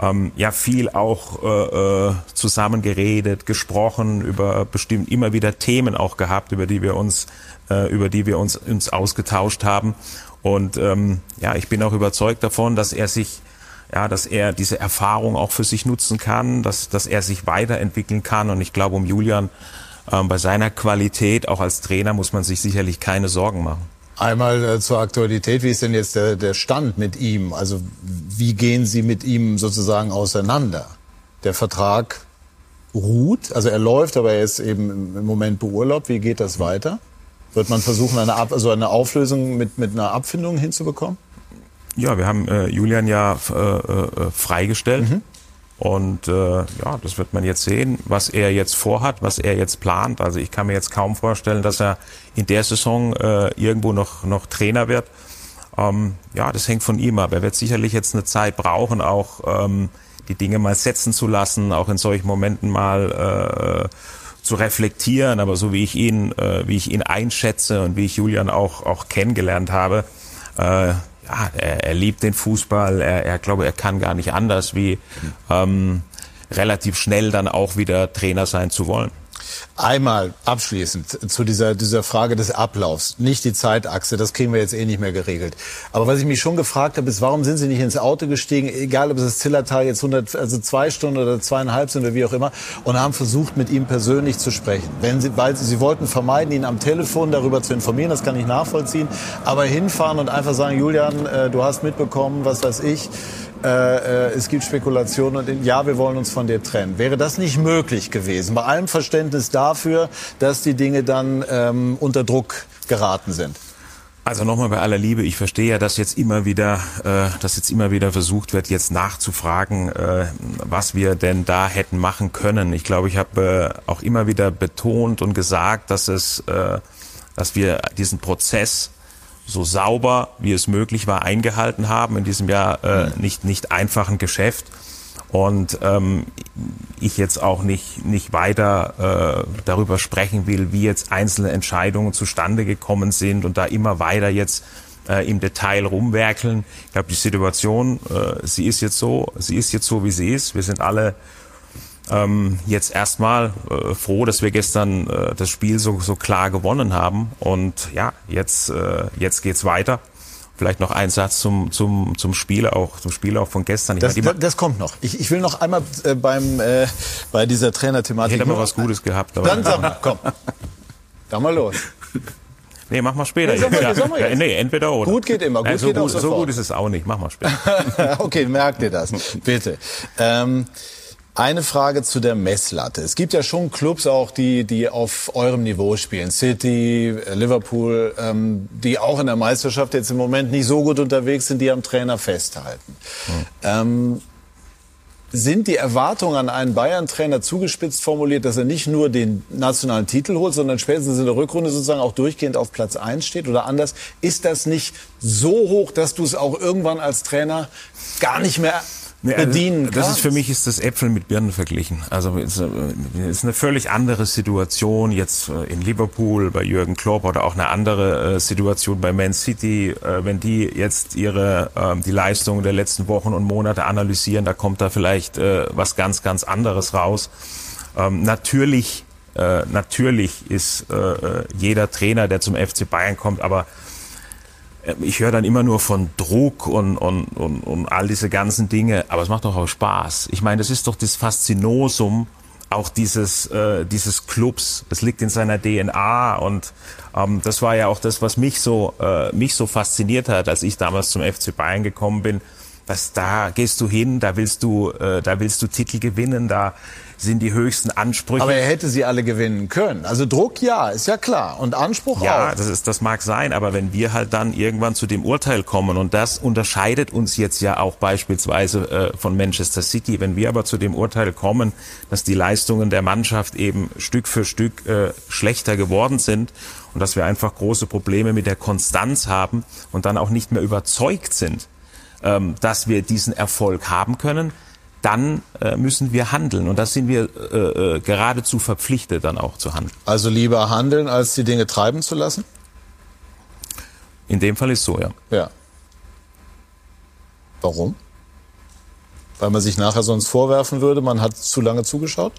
Speaker 2: ähm, ja viel auch äh, äh, zusammen geredet, gesprochen über bestimmt immer wieder Themen auch gehabt, über die wir uns äh, über die wir uns uns ausgetauscht haben. Und ähm, ja, ich bin auch überzeugt davon, dass er sich ja, dass er diese Erfahrung auch für sich nutzen kann, dass, dass er sich weiterentwickeln kann. Und ich glaube, um Julian ähm, bei seiner Qualität auch als Trainer muss man sich sicherlich keine Sorgen machen.
Speaker 1: Einmal äh, zur Aktualität, wie ist denn jetzt der, der Stand mit ihm? Also wie gehen Sie mit ihm sozusagen auseinander? Der Vertrag ruht, also er läuft, aber er ist eben im Moment beurlaubt. Wie geht das weiter? Wird man versuchen, eine, Ab also eine Auflösung mit, mit einer Abfindung hinzubekommen?
Speaker 2: Ja, wir haben äh, Julian ja äh, äh, freigestellt. Mhm. Und äh, ja, das wird man jetzt sehen, was er jetzt vorhat, was er jetzt plant. Also ich kann mir jetzt kaum vorstellen, dass er in der Saison äh, irgendwo noch, noch Trainer wird. Ähm, ja, das hängt von ihm ab. Er wird sicherlich jetzt eine Zeit brauchen, auch ähm, die Dinge mal setzen zu lassen, auch in solchen Momenten mal äh, zu reflektieren. Aber so wie ich ihn, äh, wie ich ihn einschätze und wie ich Julian auch, auch kennengelernt habe, äh, ja, er, er liebt den Fußball, er, er glaube, er kann gar nicht anders, wie ähm, relativ schnell dann auch wieder Trainer sein zu wollen.
Speaker 1: Einmal abschließend zu dieser, dieser Frage des Ablaufs. Nicht die Zeitachse, das kriegen wir jetzt eh nicht mehr geregelt. Aber was ich mich schon gefragt habe, ist, warum sind Sie nicht ins Auto gestiegen, egal ob es das Zillertal jetzt 100, also zwei Stunden oder zweieinhalb sind oder wie auch immer, und haben versucht, mit ihm persönlich zu sprechen. Wenn Sie, weil Sie, wollten vermeiden, ihn am Telefon darüber zu informieren, das kann ich nachvollziehen, aber hinfahren und einfach sagen, Julian, äh, du hast mitbekommen, was weiß ich, äh, äh, es gibt Spekulationen und ja, wir wollen uns von dir trennen. Wäre das nicht möglich gewesen? Bei allem Verständnis dafür, dass die Dinge dann ähm, unter Druck geraten sind.
Speaker 2: Also nochmal bei aller Liebe, ich verstehe ja, dass jetzt immer wieder, äh, dass jetzt immer wieder versucht wird, jetzt nachzufragen, äh, was wir denn da hätten machen können. Ich glaube, ich habe äh, auch immer wieder betont und gesagt, dass es, äh, dass wir diesen Prozess so sauber wie es möglich war eingehalten haben in diesem Jahr äh, nicht nicht einfachen Geschäft und ähm, ich jetzt auch nicht nicht weiter äh, darüber sprechen will, wie jetzt einzelne Entscheidungen zustande gekommen sind und da immer weiter jetzt äh, im Detail rumwerkeln. Ich glaube, die Situation, äh, sie ist jetzt so, sie ist jetzt so, wie sie ist. Wir sind alle ähm, jetzt erstmal äh, froh, dass wir gestern äh, das Spiel so, so klar gewonnen haben. Und ja, jetzt, äh, jetzt geht's weiter. Vielleicht noch ein Satz zum, zum, zum Spiel auch, zum Spiel auch von gestern.
Speaker 1: Das, meine, das kommt noch. Ich, ich will noch einmal äh, beim, äh, bei dieser Trainerthematik.
Speaker 2: Ich hätte mal was Gutes gehabt. Aber
Speaker 1: Dann sag mal, komm. Dann mal los.
Speaker 2: Nee, mach mal später.
Speaker 1: Nee, mal, ja. jetzt.
Speaker 2: nee, entweder oder.
Speaker 1: Gut geht immer. Gut
Speaker 2: Nein, so,
Speaker 1: geht
Speaker 2: gut, so gut ist es auch nicht. Mach mal später. (laughs)
Speaker 1: okay, merkt ihr das, bitte. Ähm, eine Frage zu der Messlatte. Es gibt ja schon Clubs auch, die, die auf eurem Niveau spielen. City, Liverpool, ähm, die auch in der Meisterschaft jetzt im Moment nicht so gut unterwegs sind, die am Trainer festhalten. Ähm, sind die Erwartungen an einen Bayern-Trainer zugespitzt formuliert, dass er nicht nur den nationalen Titel holt, sondern spätestens in der Rückrunde sozusagen auch durchgehend auf Platz 1 steht? Oder anders, ist das nicht so hoch, dass du es auch irgendwann als Trainer gar nicht mehr
Speaker 2: Nee, also
Speaker 1: bedienen
Speaker 2: Das
Speaker 1: kannst?
Speaker 2: ist für mich ist das Äpfel mit Birnen verglichen. Also es äh, ist eine völlig andere Situation jetzt äh, in Liverpool bei Jürgen Klopp oder auch eine andere äh, Situation bei Man City, wenn die jetzt ihre ähm, die Leistungen der letzten Wochen und Monate analysieren, da kommt da vielleicht was ganz ganz anderes raus. Ähm, natürlich natürlich ist jeder Trainer, der zum FC Bayern kommt, aber ich höre dann immer nur von Druck und, und, und, und all diese ganzen Dinge, aber es macht doch auch Spaß. Ich meine, das ist doch das Faszinosum auch dieses, äh, dieses Clubs. Das liegt in seiner DNA und ähm, das war ja auch das, was mich so, äh, mich so fasziniert hat, als ich damals zum FC Bayern gekommen bin. Was da gehst du hin, da willst du, äh, da willst du Titel gewinnen, da sind die höchsten Ansprüche.
Speaker 1: Aber er hätte sie alle gewinnen können. Also Druck ja, ist ja klar. Und Anspruch
Speaker 2: Ja,
Speaker 1: auch.
Speaker 2: das, ist, das mag sein, aber wenn wir halt dann irgendwann zu dem Urteil kommen und das unterscheidet uns jetzt ja auch beispielsweise äh, von Manchester City, wenn wir aber zu dem Urteil kommen, dass die Leistungen der Mannschaft eben Stück für Stück äh, schlechter geworden sind und dass wir einfach große Probleme mit der Konstanz haben und dann auch nicht mehr überzeugt sind, ähm, dass wir diesen Erfolg haben können, dann äh, müssen wir handeln. Und das sind wir äh, äh, geradezu verpflichtet, dann auch zu handeln.
Speaker 1: Also lieber handeln, als die Dinge treiben zu lassen?
Speaker 2: In dem Fall ist so, ja.
Speaker 1: Ja. Warum? Weil man sich nachher sonst vorwerfen würde, man hat zu lange zugeschaut?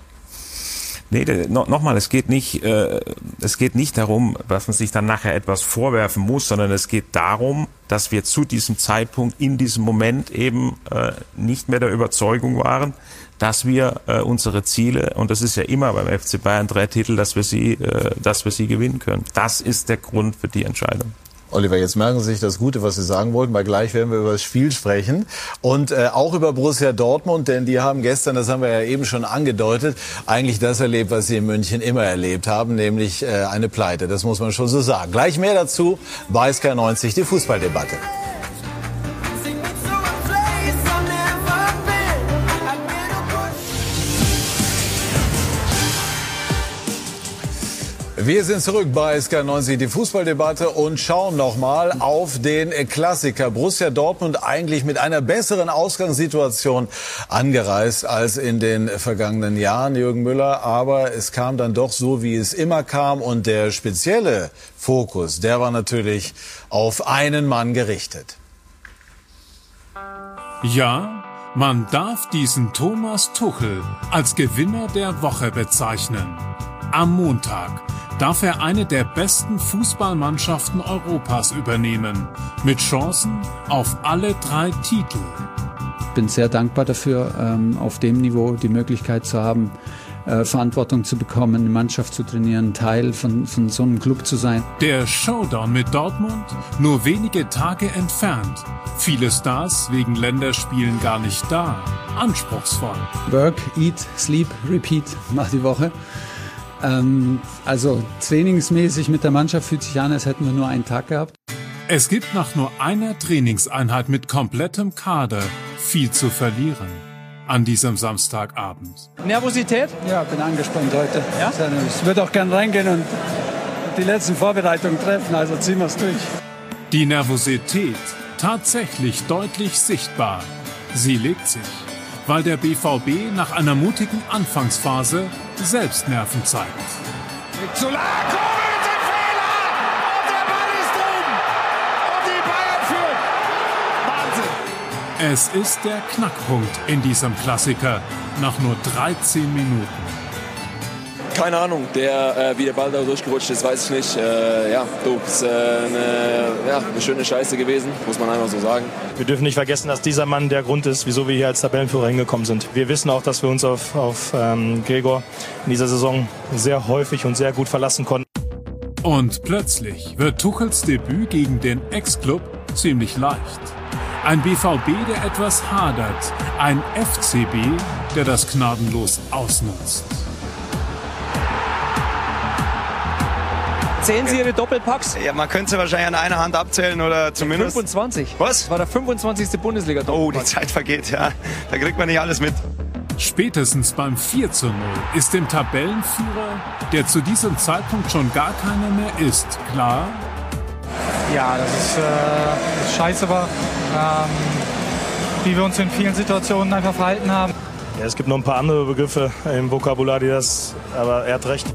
Speaker 2: Nee, no, nochmal, es geht nicht, äh, es geht nicht darum, dass man sich dann nachher etwas vorwerfen muss, sondern es geht darum, dass wir zu diesem Zeitpunkt, in diesem Moment eben äh, nicht mehr der Überzeugung waren, dass wir äh, unsere Ziele, und das ist ja immer beim FC Bayern drei Titel, dass wir sie, äh, dass wir sie gewinnen können. Das ist der Grund für die Entscheidung.
Speaker 1: Oliver, jetzt merken Sie sich das Gute, was Sie sagen wollten, weil gleich werden wir über das Spiel sprechen und äh, auch über Borussia Dortmund, denn die haben gestern, das haben wir ja eben schon angedeutet, eigentlich das erlebt, was sie in München immer erlebt haben, nämlich äh, eine Pleite. Das muss man schon so sagen. Gleich mehr dazu bei SK90, die Fußballdebatte. Wir sind zurück bei SK90, die Fußballdebatte und schauen nochmal auf den Klassiker. Borussia Dortmund eigentlich mit einer besseren Ausgangssituation angereist als in den vergangenen Jahren, Jürgen Müller. Aber es kam dann doch so, wie es immer kam. Und der spezielle Fokus, der war natürlich auf einen Mann gerichtet.
Speaker 9: Ja, man darf diesen Thomas Tuchel als Gewinner der Woche bezeichnen. Am Montag darf er eine der besten Fußballmannschaften Europas übernehmen, mit Chancen auf alle drei Titel.
Speaker 10: Ich bin sehr dankbar dafür, ähm, auf dem Niveau die Möglichkeit zu haben, äh, Verantwortung zu bekommen, eine Mannschaft zu trainieren, Teil von, von so einem Club zu sein.
Speaker 9: Der Showdown mit Dortmund nur wenige Tage entfernt. Viele Stars wegen Länderspielen gar nicht da. Anspruchsvoll.
Speaker 10: Work, eat, sleep, repeat mal die Woche. Ähm, also trainingsmäßig mit der Mannschaft fühlt sich an, als hätten wir nur einen Tag gehabt.
Speaker 9: Es gibt nach nur einer Trainingseinheit mit komplettem Kader viel zu verlieren an diesem Samstagabend.
Speaker 10: Nervosität? Ja, bin angespannt heute. Ja? Ich würde auch gern reingehen und die letzten Vorbereitungen treffen, also ziehen wir es durch.
Speaker 9: Die Nervosität tatsächlich deutlich sichtbar. Sie legt sich, weil der BVB nach einer mutigen Anfangsphase selbst Nerven zeigt.
Speaker 11: Solar!
Speaker 9: Es ist der Knackpunkt in diesem Klassiker nach nur 13 Minuten.
Speaker 12: Keine Ahnung, der, äh, wie der Ball da durchgerutscht ist, weiß ich nicht. Äh, ja, du, ist äh, eine, ja, eine schöne Scheiße gewesen, muss man einfach so sagen.
Speaker 13: Wir dürfen nicht vergessen, dass dieser Mann der Grund ist, wieso wir hier als Tabellenführer hingekommen sind. Wir wissen auch, dass wir uns auf, auf ähm, Gregor in dieser Saison sehr häufig und sehr gut verlassen konnten.
Speaker 9: Und plötzlich wird Tuchels Debüt gegen den Ex-Club ziemlich leicht. Ein BVB, der etwas hadert. Ein FCB, der das gnadenlos ausnutzt.
Speaker 14: Zählen Sie Ihre Doppelpacks?
Speaker 15: Ja, man könnte sie wahrscheinlich an einer Hand abzählen oder zumindest.
Speaker 14: 25.
Speaker 15: Was?
Speaker 14: Das war der 25. bundesliga -Doppelpack.
Speaker 15: Oh, die Zeit vergeht, ja. Da kriegt man nicht alles mit.
Speaker 9: Spätestens beim 4 zu 0 ist dem Tabellenführer, der zu diesem Zeitpunkt schon gar keiner mehr ist, klar?
Speaker 16: Ja, das ist, äh, ist scheiße war, ähm, wie wir uns in vielen Situationen einfach verhalten haben.
Speaker 13: Ja, es gibt noch ein paar andere Begriffe im Vokabular, die das, aber er hat recht.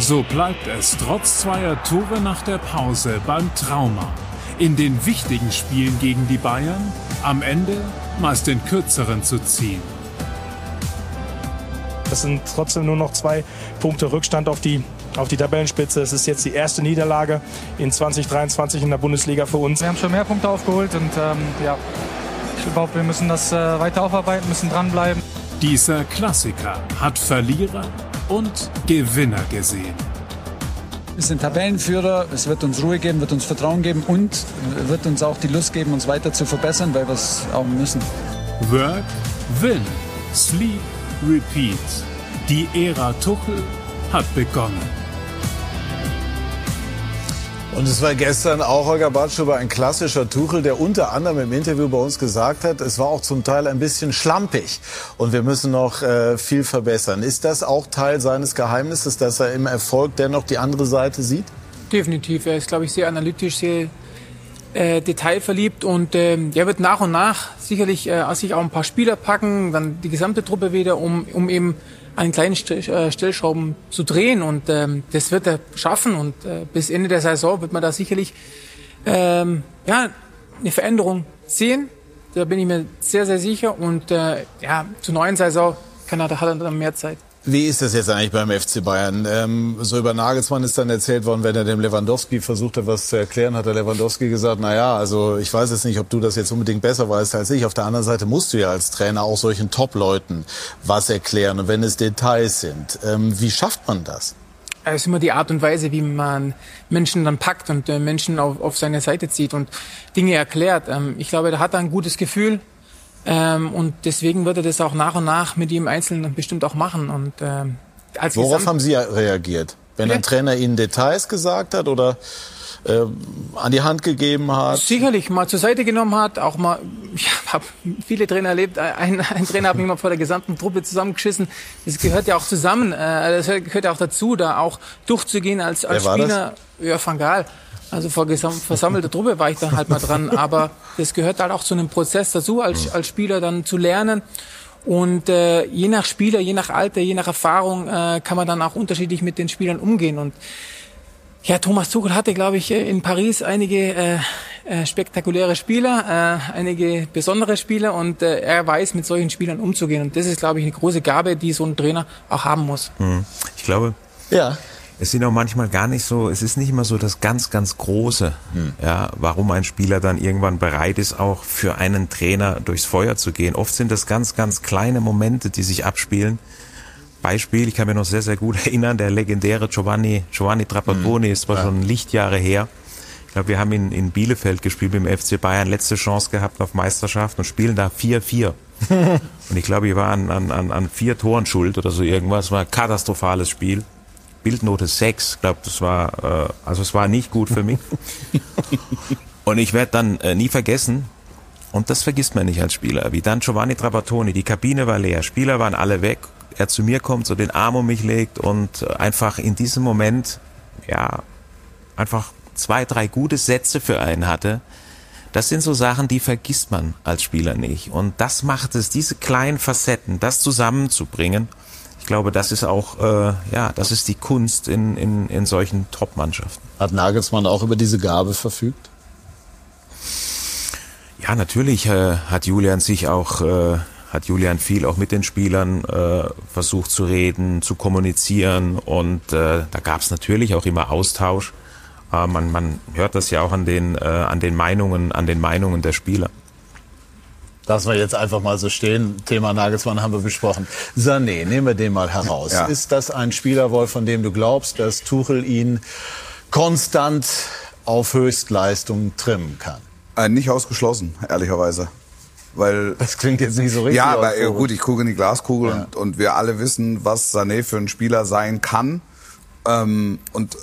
Speaker 9: So bleibt es trotz zweier Tore nach der Pause beim Trauma. In den wichtigen Spielen gegen die Bayern am Ende meist den kürzeren zu ziehen.
Speaker 13: Das sind trotzdem nur noch zwei Punkte Rückstand auf die, auf die Tabellenspitze. Es ist jetzt die erste Niederlage in 2023 in der Bundesliga für uns.
Speaker 16: Wir haben schon mehr Punkte aufgeholt und ähm, ja, ich glaube, wir müssen das äh, weiter aufarbeiten, müssen dranbleiben.
Speaker 9: Dieser Klassiker hat Verlierer und Gewinner gesehen.
Speaker 10: Wir sind Tabellenführer, es wird uns Ruhe geben, wird uns Vertrauen geben und wird uns auch die Lust geben, uns weiter zu verbessern, weil wir es auch müssen.
Speaker 9: Work, Win, Sleep, Repeat. Die Ära Tuchel hat begonnen.
Speaker 1: Und es war gestern auch Holger Bartschuber ein klassischer Tuchel, der unter anderem im Interview bei uns gesagt hat, es war auch zum Teil ein bisschen schlampig und wir müssen noch äh, viel verbessern. Ist das auch Teil seines Geheimnisses, dass er im Erfolg dennoch die andere Seite sieht?
Speaker 4: Definitiv. Er ist, glaube ich, sehr analytisch, sehr äh, detailverliebt und ähm, er wird nach und nach sicherlich äh, sich auch ein paar Spieler packen, dann die gesamte Truppe wieder, um, um eben an kleinen St äh, Stellschrauben zu drehen und ähm, das wird er schaffen und äh, bis Ende der Saison wird man da sicherlich ähm, ja, eine Veränderung sehen. Da bin ich mir sehr, sehr sicher und äh, ja, zur neuen Saison kann er, hat er dann mehr Zeit.
Speaker 1: Wie ist das jetzt eigentlich beim FC Bayern? Ähm, so über Nagelsmann ist dann erzählt worden, wenn er dem Lewandowski versucht hat, was zu erklären, hat der Lewandowski gesagt, na ja, also ich weiß jetzt nicht, ob du das jetzt unbedingt besser weißt als ich. Auf der anderen Seite musst du ja als Trainer auch solchen Top-Leuten was erklären und wenn es Details sind. Ähm, wie schafft man das?
Speaker 4: Es ist immer die Art und Weise, wie man Menschen dann packt und äh, Menschen auf, auf seine Seite zieht und Dinge erklärt. Ähm, ich glaube, da hat er ein gutes Gefühl ähm, und deswegen wird er das auch nach und nach mit jedem Einzelnen bestimmt auch machen. Und, ähm, als
Speaker 1: Worauf
Speaker 4: Gesamt
Speaker 1: haben Sie reagiert? Wenn ein Trainer Ihnen Details gesagt hat oder äh, an die Hand gegeben hat?
Speaker 4: Sicherlich mal zur Seite genommen hat, auch mal, (laughs) ich habe viele Trainer erlebt, ein, ein Trainer hat mich mal vor der gesamten Truppe zusammengeschissen. Das gehört ja auch zusammen, äh, das gehört ja auch dazu, da auch durchzugehen als, als
Speaker 1: Wer war
Speaker 4: Spieler. Ja, Van Gaal. Also vor versammelter Truppe war ich dann halt mal dran, aber das gehört halt auch zu einem Prozess dazu, als, als Spieler dann zu lernen. Und äh, je nach Spieler, je nach Alter, je nach Erfahrung äh, kann man dann auch unterschiedlich mit den Spielern umgehen. Und ja, Thomas Tuchel hatte, glaube ich, in Paris einige äh, äh, spektakuläre Spieler, äh, einige besondere Spieler und äh, er weiß, mit solchen Spielern umzugehen. Und das ist, glaube ich, eine große Gabe, die so ein Trainer auch haben muss.
Speaker 2: Mhm. Ich glaube,
Speaker 1: ja.
Speaker 2: Es sind auch manchmal gar nicht so, es ist nicht immer so das ganz, ganz Große, ja, warum ein Spieler dann irgendwann bereit ist, auch für einen Trainer durchs Feuer zu gehen. Oft sind das ganz, ganz kleine Momente, die sich abspielen. Beispiel, ich kann mir noch sehr, sehr gut (laughs) erinnern, der legendäre Giovanni, Giovanni Trapattoni, ist zwar schon Lichtjahre her. Ich glaube, wir haben in, in Bielefeld gespielt mit dem FC Bayern, letzte Chance gehabt auf Meisterschaft und spielen da 4-4. (laughs) und ich glaube, wir waren an, an, an vier Toren schuld oder so irgendwas. War ein katastrophales Spiel. Bildnote 6, ich glaube, das war, äh, also es war nicht gut für mich. (laughs) und ich werde dann äh, nie vergessen, und das vergisst man nicht als Spieler, wie dann Giovanni Trapattoni, die Kabine war leer, Spieler waren alle weg, er zu mir kommt, so den Arm um mich legt und einfach in diesem Moment, ja, einfach zwei, drei gute Sätze für einen hatte. Das sind so Sachen, die vergisst man als Spieler nicht. Und das macht es, diese kleinen Facetten, das zusammenzubringen. Ich glaube, das ist auch, äh, ja, das ist die Kunst in, in, in solchen Top-Mannschaften.
Speaker 1: Hat Nagelsmann auch über diese Gabe verfügt?
Speaker 2: Ja, natürlich äh, hat Julian sich auch, äh, hat Julian viel auch mit den Spielern äh, versucht zu reden, zu kommunizieren und äh, da gab es natürlich auch immer Austausch. Äh, man, man hört das ja auch an den, äh, an den Meinungen, an den Meinungen der Spieler.
Speaker 1: Lassen wir jetzt einfach mal so stehen. Thema Nagelsmann haben wir besprochen. Sané, nehmen wir den mal heraus.
Speaker 5: Ja.
Speaker 1: Ist das ein Spieler, Wolf, von dem du glaubst, dass Tuchel ihn konstant auf Höchstleistung trimmen kann?
Speaker 5: Äh, nicht ausgeschlossen, ehrlicherweise. Weil
Speaker 1: Das klingt jetzt nicht so richtig.
Speaker 5: Ja, aber äh, gut, ich gucke in die Glaskugel
Speaker 1: Ja.
Speaker 5: und, und wir alle wissen, was Sané für ein Spieler sein kann. Ähm, und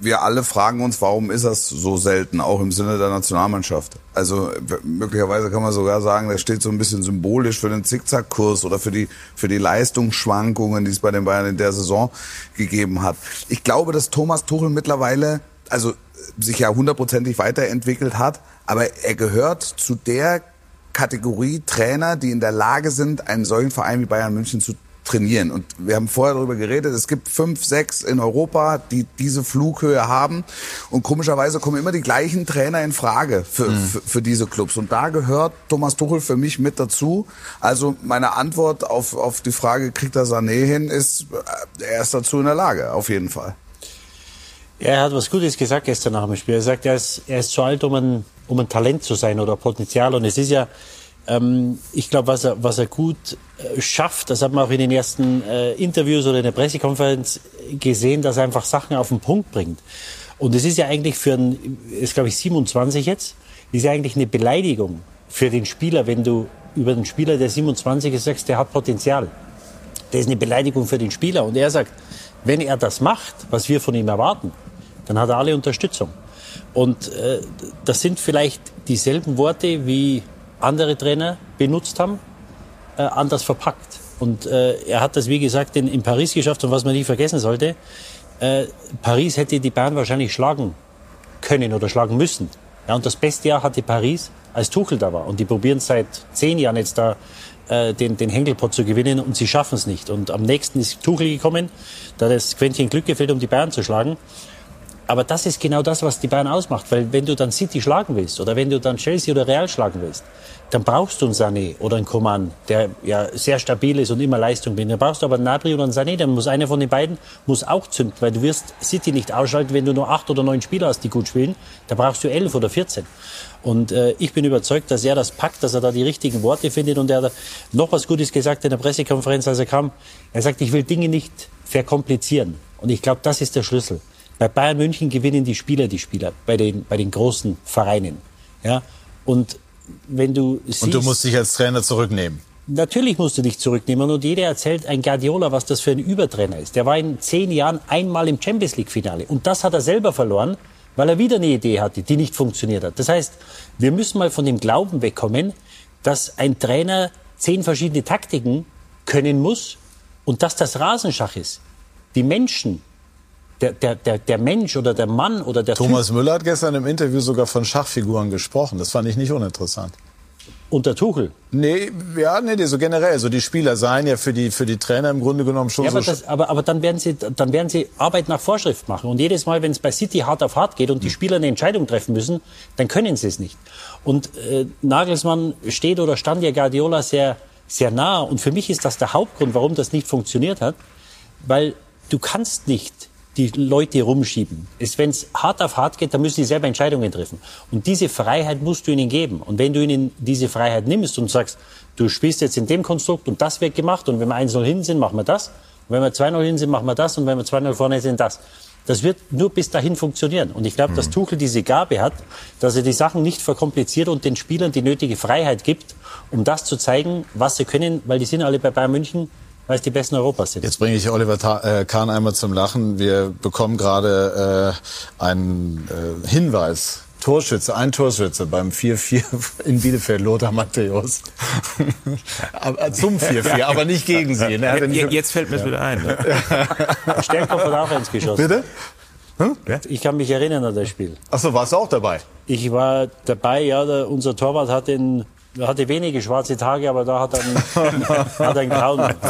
Speaker 5: wir alle fragen uns, warum ist das so selten, auch im Sinne der Nationalmannschaft. Also möglicherweise kann man sogar sagen, das steht so ein bisschen symbolisch für den Zickzackkurs oder für die, für die Leistungsschwankungen, die es bei den Bayern in der Saison gegeben hat. Ich glaube, dass Thomas Tuchel mittlerweile, also sich ja hundertprozentig weiterentwickelt hat, aber er gehört zu der Kategorie Trainer, die in der Lage sind, einen solchen Verein wie Bayern München zu trainieren. Und wir haben vorher darüber geredet, es gibt fünf, sechs in Europa, die diese Flughöhe haben. Und komischerweise kommen immer die gleichen Trainer in Frage für, für, für diese Clubs. Und da gehört Thomas Tuchel für mich mit dazu. Also meine Antwort auf, auf die Frage, kriegt er Sané hin, ist, äh, er ist dazu in der Lage, auf jeden Fall.
Speaker 3: Er hat was Gutes gesagt gestern nach dem Spiel. Er sagt, er ist, er ist zu alt, um ein, um ein Talent zu sein oder Potenzial. Und es ist ja, ähm, ich glaube, was er, was er gut äh, schafft, das hat man auch in den ersten äh, Interviews oder in der Pressekonferenz gesehen, dass er einfach Sachen auf den Punkt bringt. Und es ist ja eigentlich für einen, ist glaube ich 27 jetzt, ist ja eigentlich eine Beleidigung für den Spieler, wenn du über den Spieler, der 27 ist, sagst, der hat Potenzial. Das ist eine Beleidigung für den Spieler. Und er sagt, wenn er das macht, was wir von ihm erwarten, dann hat er alle Unterstützung. Und äh, das sind vielleicht dieselben Worte, wie andere Trainer benutzt haben, äh, anders verpackt. Und äh, er hat das, wie gesagt, in, in Paris geschafft. Und was man nie vergessen sollte, äh, Paris hätte die Bayern wahrscheinlich schlagen können oder schlagen müssen. Ja, und das beste Jahr hatte Paris, als Tuchel da war. Und die probieren seit zehn Jahren jetzt da äh, den, den Henkelpot zu gewinnen und sie schaffen es nicht. Und am nächsten ist Tuchel gekommen, da das Quäntchen Glück gefehlt, um die Bayern zu schlagen. Aber das ist genau das, was die Bayern ausmacht. Weil wenn du dann City schlagen willst oder wenn du dann Chelsea oder Real schlagen willst, dann brauchst du einen Sané oder einen Coman, der ja sehr stabil ist und immer Leistung bringt. Dann brauchst du aber einen Nabri oder einen Sané, dann muss einer von den beiden muss auch zünden, weil du wirst City nicht ausschalten, wenn du nur acht oder neun Spieler hast, die gut spielen. Da brauchst du elf oder vierzehn. Und äh, ich bin überzeugt, dass er das packt, dass er da die richtigen Worte findet. Und er hat noch was Gutes gesagt in der Pressekonferenz, als er kam. Er sagt, ich will Dinge nicht verkomplizieren. Und ich glaube, das ist der Schlüssel. Bei Bayern München gewinnen die Spieler die Spieler, bei den, bei den großen Vereinen. Ja? Und wenn du siehst,
Speaker 1: Und du musst dich als Trainer zurücknehmen.
Speaker 3: Natürlich musst du dich zurücknehmen und jeder erzählt ein Guardiola, was das für ein Übertrainer ist. Der war in zehn Jahren einmal im Champions League Finale und das hat er selber verloren, weil er wieder eine Idee hatte, die nicht funktioniert hat. Das heißt, wir müssen mal von dem Glauben wegkommen, dass ein Trainer zehn verschiedene Taktiken können muss und dass das Rasenschach ist. Die Menschen, der, der, der, der Mensch oder der Mann oder der
Speaker 1: Thomas
Speaker 3: typ,
Speaker 1: Müller hat gestern im Interview sogar von Schachfiguren gesprochen. Das fand ich nicht uninteressant.
Speaker 3: Unter Tuchel?
Speaker 1: Nee, ja, nee, so generell. So die Spieler seien ja für die, für die Trainer im Grunde genommen schon
Speaker 3: Ja, aber,
Speaker 1: so.
Speaker 3: das, aber, aber dann, werden sie, dann werden sie Arbeit nach Vorschrift machen. Und jedes Mal, wenn es bei City hart auf hart geht und die Spieler eine Entscheidung treffen müssen, dann können sie es nicht. Und äh, Nagelsmann steht oder stand ja Guardiola sehr, sehr nah. Und für mich ist das der Hauptgrund, warum das nicht funktioniert hat. Weil du kannst nicht die Leute rumschieben. Wenn es hart auf hart geht, dann müssen sie selber Entscheidungen treffen. Und diese Freiheit musst du ihnen geben. Und wenn du ihnen diese Freiheit nimmst und sagst, du spielst jetzt in dem Konstrukt und das wird gemacht und wenn wir 1-0 hin sind, machen wir das. Und wenn wir 2-0 hin sind, machen wir das und wenn wir 2-0 vorne sind, das. Das wird nur bis dahin funktionieren. Und ich glaube, dass Tuchel diese Gabe hat, dass er die Sachen nicht verkompliziert und den Spielern die nötige Freiheit gibt, um das zu zeigen, was sie können, weil die sind alle bei Bayern München weil es die besten Europas sind.
Speaker 1: Jetzt bringe ich Oliver Ta äh, Kahn einmal zum Lachen. Wir bekommen gerade äh, einen äh, Hinweis. Torschütze, ein Torschütze beim 4-4 in Bielefeld, Lothar Matthäus. (laughs) Aber, zum 4-4, aber nicht gegen sie. Ne? Nicht-
Speaker 2: Jetzt fällt mir es wieder ein. Ne? (laughs)
Speaker 3: Sternkopf hat auch eins geschossen.
Speaker 1: Bitte?
Speaker 3: Ich kann mich erinnern an das Spiel.
Speaker 1: Achso, warst du auch dabei?
Speaker 3: Ich war dabei, ja, der, unser Torwart hat den, er hatte wenige schwarze Tage, aber da hat er einen, (laughs) hat er einen grauen. (laughs)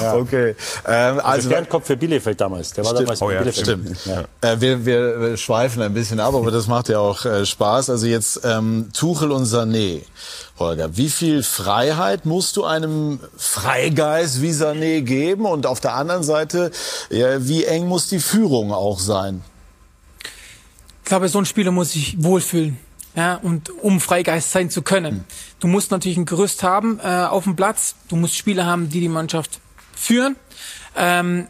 Speaker 3: Ja.
Speaker 1: Okay. Ähm,
Speaker 3: Also,
Speaker 1: also,
Speaker 3: Sternkopf für Bielefeld damals. Der war
Speaker 1: Stimmt.
Speaker 3: damals bei Bielefeld.
Speaker 1: Stimmt.
Speaker 3: Ja.
Speaker 1: Äh, wir, wir wir schweifen ein bisschen ab, aber das macht ja auch äh, Spaß. Also jetzt ähm, Tuchel und Sané. Holger, wie viel Freiheit musst du einem Freigeist wie Sané geben? Und auf der anderen Seite, ja, wie eng muss die Führung auch sein?
Speaker 4: Ich glaube, so ein Spieler muss sich wohlfühlen. Ja, und um Freigeist sein zu können. Du musst natürlich ein Gerüst haben äh, auf dem Platz. Du musst Spieler haben, die die Mannschaft führen. Ähm,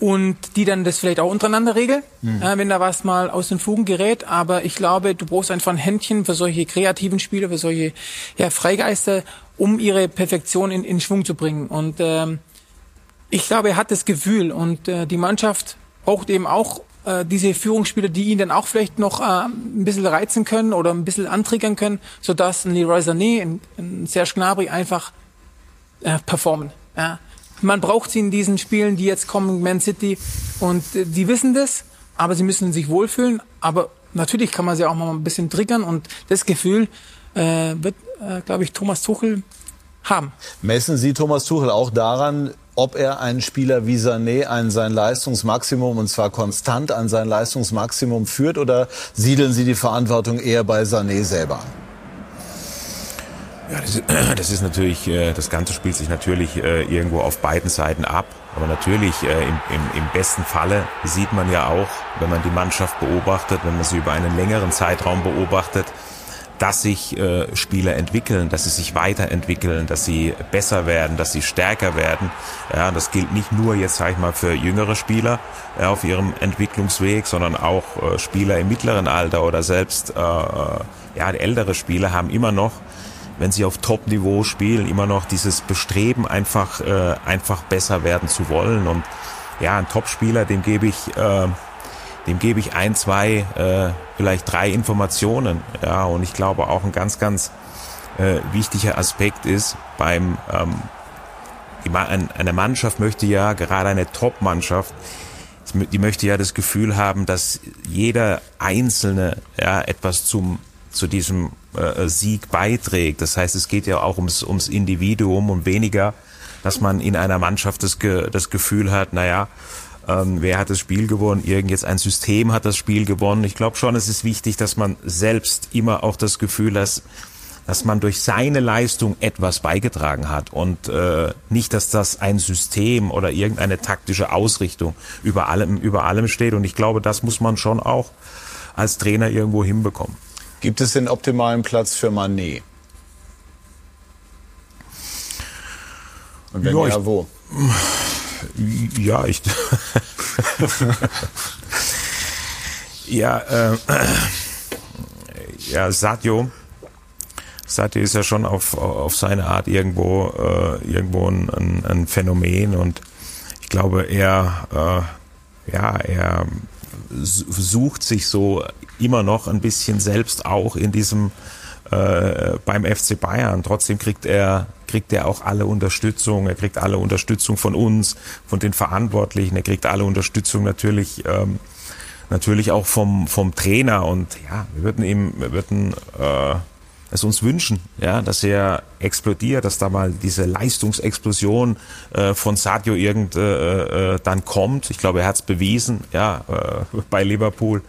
Speaker 4: und die dann das vielleicht auch untereinander regeln,
Speaker 17: Mhm.
Speaker 4: äh, wenn da was mal aus den Fugen gerät. Aber ich glaube, du brauchst einfach ein Händchen für solche kreativen Spieler, für solche ja, Freigeister, um ihre Perfektion in, in Schwung zu bringen. Und ähm, ich glaube, er hat das Gefühl und äh, die Mannschaft braucht eben auch äh, diese Führungsspieler, die ihn dann auch vielleicht noch äh, ein bisschen reizen können oder ein bisschen antriggern können, sodass ein Leroy Sané, ein, ein Serge Gnabry einfach äh, performen. Ja. Man braucht sie in diesen Spielen, die jetzt kommen, Man City, und äh, die wissen das, aber sie müssen sich wohlfühlen. Aber natürlich kann man sie auch mal ein bisschen triggern und das Gefühl äh, wird, äh, glaube ich, Thomas Tuchel haben.
Speaker 1: Messen Sie Thomas Tuchel auch daran, ob er einen Spieler wie Sané an sein Leistungsmaximum und zwar konstant an sein Leistungsmaximum führt oder siedeln Sie die Verantwortung eher bei Sané selber an?
Speaker 2: Ja, das ist, (clears throat) das ist natürlich, äh, das Ganze spielt sich natürlich äh, irgendwo auf beiden Seiten ab. Aber natürlich äh, im, im, im besten Falle sieht man ja auch, wenn man die Mannschaft beobachtet, wenn man sie über einen längeren Zeitraum beobachtet, dass sich äh, Spieler entwickeln, dass sie sich weiterentwickeln, dass sie besser werden, dass sie stärker werden. Ja, das gilt nicht nur jetzt, sage ich mal, für jüngere Spieler ja, auf ihrem Entwicklungsweg, sondern auch äh, Spieler im mittleren Alter oder selbst äh, ja, ältere Spieler haben immer noch wenn sie auf Top-Niveau spielen, immer noch dieses Bestreben, einfach, äh, einfach besser werden zu wollen. Und ja, ein Top-Spieler, dem gebe ich, äh, dem gebe ich ein, zwei, äh, vielleicht drei Informationen. Ja, und ich glaube auch ein ganz, ganz äh, wichtiger Aspekt ist beim ähm, eine Mannschaft möchte ja gerade eine Top-Mannschaft die möchte ja das Gefühl haben, dass jeder Einzelne ja, etwas zum, zu diesem äh, Sieg beiträgt. Das heißt, es geht ja auch ums, ums Individuum und weniger, dass man in einer Mannschaft das, das Gefühl hat, naja, ähm, wer hat das Spiel gewonnen? Irgend jetzt ein System hat das Spiel gewonnen. Ich glaube schon, es ist wichtig, dass man selbst immer auch das Gefühl hat, dass man durch seine Leistung etwas beigetragen hat und äh, nicht, dass das ein System oder irgendeine taktische Ausrichtung über allem, über allem steht. Und ich glaube, das muss man schon auch als Trainer irgendwo hinbekommen.
Speaker 1: Gibt es den optimalen Platz für Manet? Und wenn ja, ja wo?
Speaker 2: Ja, ich. (laughs) ja, äh, ja, Sadio. Sadio ist ja schon auf, auf seine Art irgendwo, äh, irgendwo ein, ein, Phänomen und ich glaube, er, äh, ja, er sucht sich so immer noch ein bisschen selbst auch in diesem äh, beim FC Bayern. Trotzdem kriegt er kriegt er auch alle Unterstützung. Er kriegt alle Unterstützung von uns, von den Verantwortlichen. Er kriegt alle Unterstützung natürlich ähm, natürlich auch vom vom Trainer. Und ja, wir würden ihm wir würden äh, es uns wünschen, ja, dass er explodiert, dass da mal diese Leistungsexplosion äh, von Sadio irgend äh, äh, dann kommt. Ich glaube, er hat es bewiesen, ja, äh, (laughs) bei Liverpool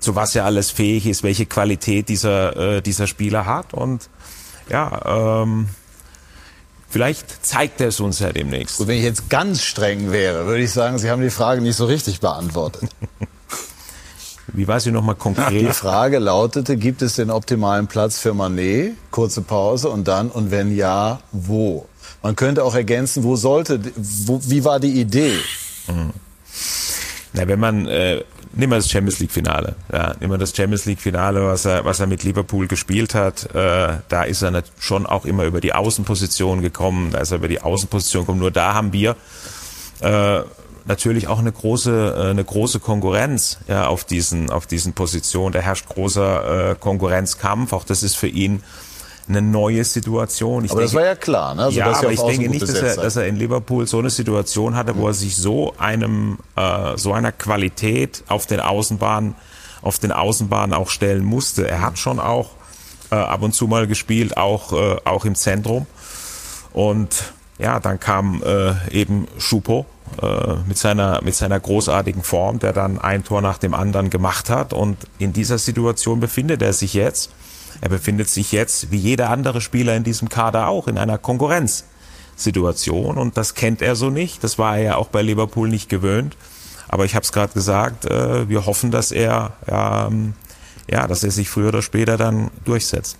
Speaker 2: zu was er alles fähig ist, welche Qualität dieser, äh, dieser Spieler hat. Und ja, ähm, vielleicht zeigt er es uns ja demnächst.
Speaker 1: Und wenn ich jetzt ganz streng wäre, würde ich sagen, Sie haben die Frage nicht so richtig beantwortet. (laughs)
Speaker 2: Wie war sie nochmal konkret?
Speaker 1: Die Frage lautete, gibt es den optimalen Platz für Manet? Kurze Pause und dann, und wenn ja, wo? Man könnte auch ergänzen, wo sollte, wo, wie war die Idee?
Speaker 2: Mhm. Na, wenn man äh, nimm mal das Champions League Finale. Ja, nimm mal das Champions League Finale, was er, was er mit Liverpool gespielt hat. Äh, da ist er schon auch immer über die Außenposition gekommen. Da ist er über die Außenposition gekommen. Nur da haben wir äh, natürlich auch eine große, äh, eine große Konkurrenz ja, auf diesen, auf diesen Positionen. Da herrscht großer äh, Konkurrenzkampf. Auch das ist für ihn eine neue Situation.
Speaker 1: Ich aber denke, das war ja klar, ne?
Speaker 2: Also, ja, aber ich denke nicht, dass er, dass er in Liverpool so eine Situation hatte, wo er sich so einem, äh, so einer Qualität auf den Außenbahnen, auf den Außenbahnen auch stellen musste. Er hat schon auch äh, ab und zu mal gespielt, auch, äh, auch im Zentrum. Und ja, dann kam äh, eben Schupo äh, mit seiner mit seiner großartigen Form, der dann ein Tor nach dem anderen gemacht hat und in dieser Situation befindet er sich jetzt. Er befindet sich jetzt, wie jeder andere Spieler in diesem Kader auch, in einer Konkurrenzsituation und das kennt er so nicht. Das war er ja auch bei Liverpool nicht gewöhnt. Aber ich habe es gerade gesagt, äh, wir hoffen, dass er, ähm, ja, dass er sich früher oder später dann durchsetzt.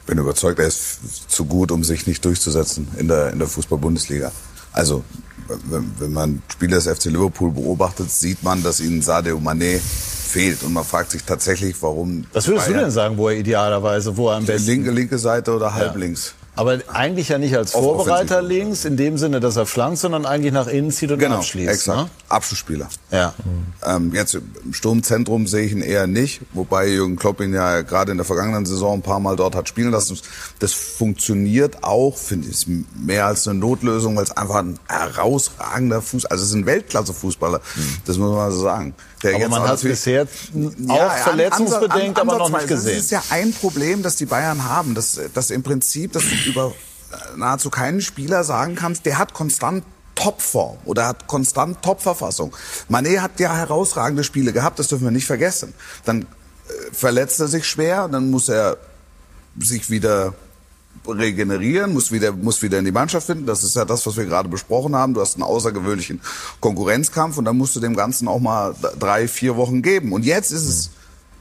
Speaker 5: Ich bin überzeugt, er ist zu gut, um sich nicht durchzusetzen in der, in der Fußball-Bundesliga. Also, wenn, wenn man Spieler des FC Liverpool beobachtet, sieht man, dass ihnen Sadio Mané fehlt. Und man fragt sich tatsächlich, warum.
Speaker 1: Was würdest Bayern du denn sagen, wo er idealerweise, wo er am besten?
Speaker 5: Linke, linke Seite oder halblinks? Ja.
Speaker 1: Aber eigentlich ja nicht als Vorbereiter links, in dem Sinne, dass er flankt, sondern eigentlich nach innen zieht und
Speaker 5: genau,
Speaker 1: abschließt.
Speaker 5: Exakt. Ne? Abschlussspieler.
Speaker 1: Ja.
Speaker 5: Ähm, jetzt im Sturmzentrum sehe ich ihn eher nicht, wobei Jürgen Klopp ihn ja gerade in der vergangenen Saison ein paar Mal dort hat spielen lassen. Das funktioniert auch, finde ich, mehr als eine Notlösung, weil es einfach ein herausragender Fuß, also es ist ein Weltklasse-Fußballer, mhm. das muss man so sagen.
Speaker 1: Der aber man hat bisher auch ja, verletzungsbedingt, an, an, aber noch nicht gesehen.
Speaker 5: Das ist ja ein Problem, das die Bayern haben, dass, dass im Prinzip, dass du über äh, nahezu keinen Spieler sagen kannst, der hat konstant Topform oder hat konstant Topverfassung. Mané hat ja herausragende Spiele gehabt, das dürfen wir nicht vergessen. Dann äh, verletzt er sich schwer, dann muss er sich wieder regenerieren, muss wieder, muss wieder in die Mannschaft finden. Das ist ja das, was wir gerade besprochen haben. Du hast einen außergewöhnlichen Konkurrenzkampf und dann musst du dem Ganzen auch mal drei, vier Wochen geben. Und jetzt ist es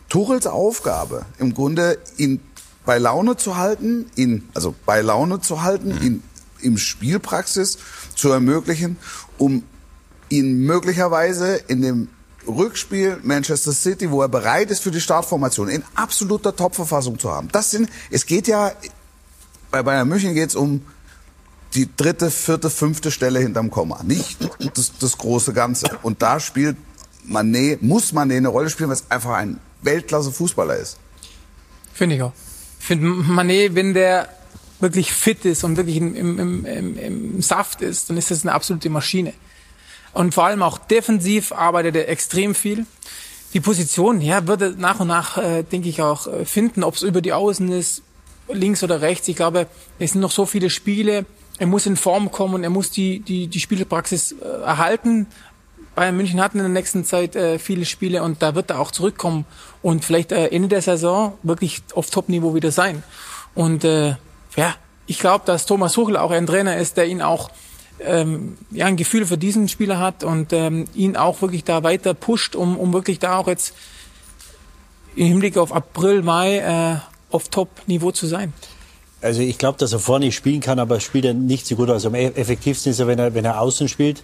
Speaker 5: Tuchels Aufgabe, im Grunde ihn bei Laune zu halten, ihn, also bei Laune zu halten, mhm. ihn im Spielpraxis zu ermöglichen, um ihn möglicherweise in dem Rückspiel Manchester City, wo er bereit ist für die Startformation, in absoluter Topverfassung zu haben. Das sind, es geht ja bei Bayern München geht es um die dritte, vierte, fünfte Stelle hinterm Komma, nicht das, das große Ganze. Und da spielt Mané, muss Mané eine Rolle spielen, weil es einfach ein Weltklasse-Fußballer ist.
Speaker 4: Finde ich auch. Ich finde Mané, wenn der wirklich fit ist und wirklich im, im, im, im Saft ist, dann ist das eine absolute Maschine. Und vor allem auch defensiv arbeitet er extrem viel. Die Position, ja, wird er nach und nach, äh, denke ich, auch äh, finden, ob es über die Außen ist, links oder rechts. Ich glaube, es sind noch so viele Spiele. Er muss in Form kommen, er muss die, die, die Spielpraxis äh, erhalten. Bayern München hat in der nächsten Zeit äh, viele Spiele und da wird er auch zurückkommen und vielleicht äh, Ende der Saison wirklich auf Top-Niveau wieder sein. Und äh, ja, ich glaube, dass Thomas Tuchel auch ein Trainer ist, der ihn auch ähm, ja, ein Gefühl für diesen Spieler hat und ähm, ihn auch wirklich da weiter pusht, um, um wirklich da auch jetzt im Hinblick auf April, Mai äh, auf Top-Niveau zu sein.
Speaker 3: Also ich glaube, dass er vorne spielen kann, aber spielt er nicht so gut. Also am effektivsten ist er, wenn er, wenn er außen spielt.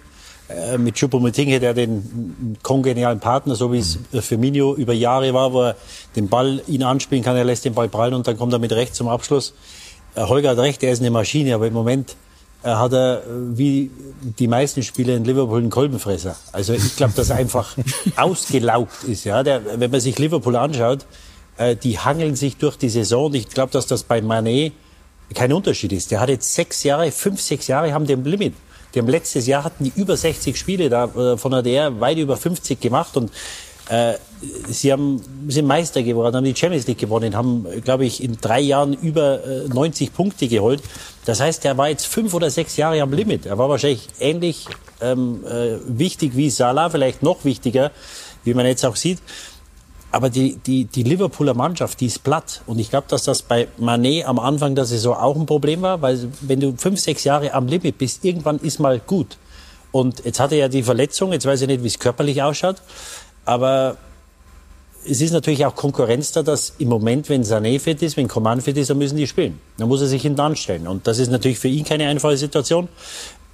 Speaker 3: Äh, mit Choupo-Moting hätte er den kongenialen Partner, so wie es Firmino über Jahre war, wo er den Ball ihn anspielen kann, er lässt den Ball prallen und dann kommt er mit rechts zum Abschluss. Äh, Holger hat recht, er ist eine Maschine, aber im Moment äh, hat er wie die meisten Spieler in Liverpool einen Kolbenfresser. Also ich glaube, dass er einfach (laughs) ausgelaugt ist. Ja, der, wenn man sich Liverpool anschaut, äh, die hangeln sich durch die Saison. Ich glaube, dass das bei Manet kein Unterschied ist. Der hat jetzt sechs Jahre, fünf, sechs Jahre haben den Limit. Die haben letztes Jahr hatten die über 60 Spiele da äh, von der weit über 50 gemacht und äh, sie haben, sind Meister geworden, haben die Champions League gewonnen, haben, glaube ich, in drei Jahren über äh, 90 Punkte geholt. Das heißt, er war jetzt fünf oder sechs Jahre am Limit. Er war wahrscheinlich ähnlich ähm, äh, wichtig wie Salah, vielleicht noch wichtiger, wie man jetzt auch sieht. Aber die, die, die Liverpooler Mannschaft, die ist platt. Und ich glaube, dass das bei Manet am Anfang der Saison auch ein Problem war, weil wenn du fünf, sechs Jahre am Limit bist, irgendwann ist mal gut. Und jetzt hat er ja die Verletzung, jetzt weiß ich nicht, wie es körperlich ausschaut, aber es ist natürlich auch Konkurrenz da, dass im Moment, wenn Sané fit ist, wenn Coman fit ist, dann müssen die spielen. Dann muss er sich hinten anstellen. Und das ist natürlich für ihn keine einfache Situation.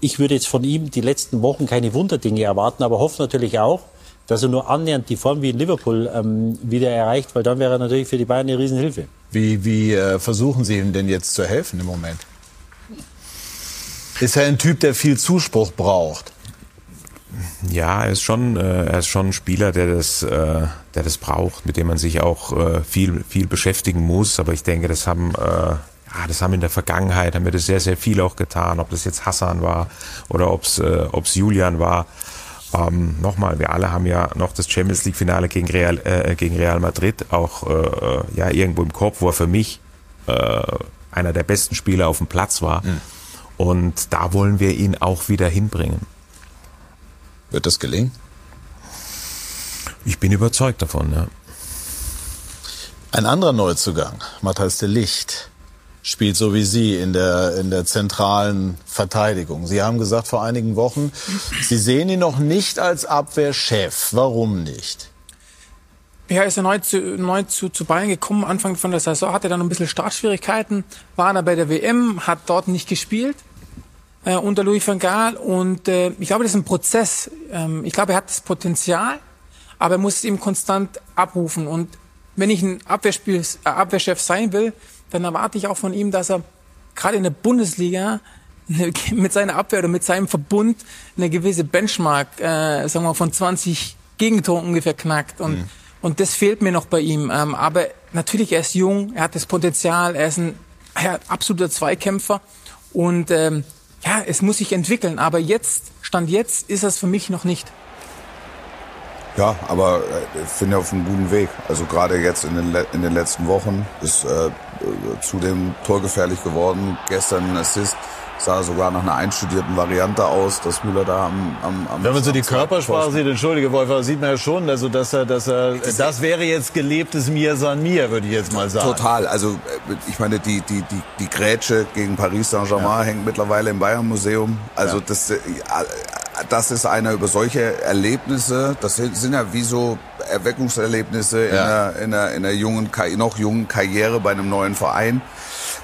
Speaker 3: Ich würde jetzt von ihm die letzten Wochen keine Wunderdinge erwarten, aber hoffe natürlich auch, dass er nur annähernd die Form wie in Liverpool ähm, wieder erreicht, weil dann wäre er natürlich für die Bayern eine Riesenhilfe.
Speaker 1: Wie, wie äh, versuchen Sie ihm denn jetzt zu helfen im Moment? Ist er ein Typ, der viel Zuspruch braucht?
Speaker 2: Ja, er ist schon, äh, er ist schon ein Spieler, der das, äh, der das braucht, mit dem man sich auch äh, viel, viel beschäftigen muss. Aber ich denke, das haben, äh, ja, das haben in der Vergangenheit, haben wir das sehr, sehr viel auch getan. Ob das jetzt Hassan war oder ob es, äh, ob's Julian war. Ähm, Nochmal, wir alle haben ja noch das Champions League Finale gegen Real, äh, gegen Real Madrid auch äh, ja irgendwo im Kopf, wo er für mich äh, einer der besten Spieler auf dem Platz war. Mhm. Und da wollen wir ihn auch wieder hinbringen.
Speaker 1: Wird das gelingen?
Speaker 2: Ich bin überzeugt davon, ja.
Speaker 1: Ein anderer Neuzugang, Matthias de Licht, spielt so wie Sie in der, in der zentralen Verteidigung. Sie haben gesagt vor einigen Wochen, (laughs) Sie sehen ihn noch nicht als Abwehrchef. Warum nicht?
Speaker 4: Ja, ist er neu zu, neu zu, zu Bayern gekommen. Anfang von der Saison hatte er dann ein bisschen Startschwierigkeiten, war dann bei der WM, hat dort nicht gespielt äh, unter Louis van Gaal. Und äh, ich glaube, das ist ein Prozess. Ähm, ich glaube, er hat das Potenzial, aber er muss es eben konstant abrufen. Und wenn ich ein Abwehrspiel, äh, Abwehrchef sein will, dann erwarte ich auch von ihm, dass er gerade in der Bundesliga mit seiner Abwehr oder mit seinem Verbund eine gewisse Benchmark, äh, sagen wir von 20 Gegentoren ungefähr knackt. Und, mhm. und das fehlt mir noch bei ihm. Ähm, aber natürlich, er ist jung, er hat das Potenzial, er ist ein ja, absoluter Zweikämpfer. Und ähm, ja, es muss sich entwickeln, aber jetzt, Stand jetzt, ist es für mich noch nicht.
Speaker 5: Ja, aber äh, ich finde auf einem guten Weg. Also gerade jetzt in den, in den letzten Wochen ist äh, zudem torgefährlich geworden. Gestern ein Assist sah sogar nach einer einstudierten Variante aus, dass Müller da am, am, am
Speaker 1: Wenn man so die Körpersprache sieht, entschuldige Wolfer, sieht man ja schon, also dass er, dass er, das wäre jetzt gelebtes Mir san mir, würde ich jetzt mal sagen.
Speaker 5: Total. Also äh, ich meine, die die die die Grätsche gegen Paris Saint-Germain ja. hängt mittlerweile im Bayern Museum. Also ja. das äh, das ist einer über solche Erlebnisse, das sind ja wie so Erweckungserlebnisse ja. in, einer, in, einer, in einer jungen, noch jungen Karriere bei einem neuen Verein.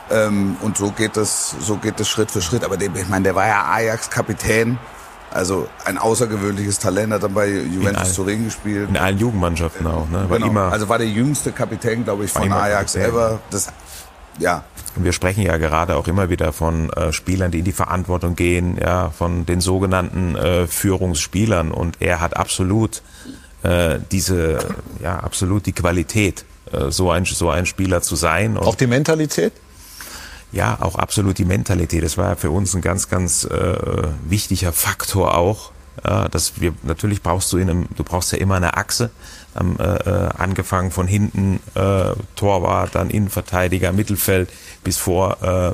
Speaker 5: Ähm, und so geht es, so geht es Schritt für Schritt. Aber der, ich meine, der war ja Ajax-Kapitän. Also ein außergewöhnliches Talent, hat dann bei Juventus all, Turin gespielt.
Speaker 2: In allen Jugendmannschaften auch, ne?
Speaker 5: War genau. immer, also war der jüngste Kapitän, glaube ich, von Ajax Kapitän. ever. Das, ja.
Speaker 2: Und wir sprechen ja gerade auch immer wieder von äh, Spielern, die in die Verantwortung gehen, ja, von den sogenannten äh, Führungsspielern. Und er hat absolut äh, diese, ja, absolut die Qualität, äh, so ein so ein Spieler zu sein.
Speaker 1: Und auch die Mentalität?
Speaker 2: ja, auch absolut die Mentalität. Das war für uns ein ganz, ganz äh, wichtiger Faktor auch. Äh, dass wir natürlich brauchst du in einem, du brauchst ja immer eine Achse, ähm, äh, äh, angefangen von hinten äh, Torwart, dann Innenverteidiger, Mittelfeld bis vor äh,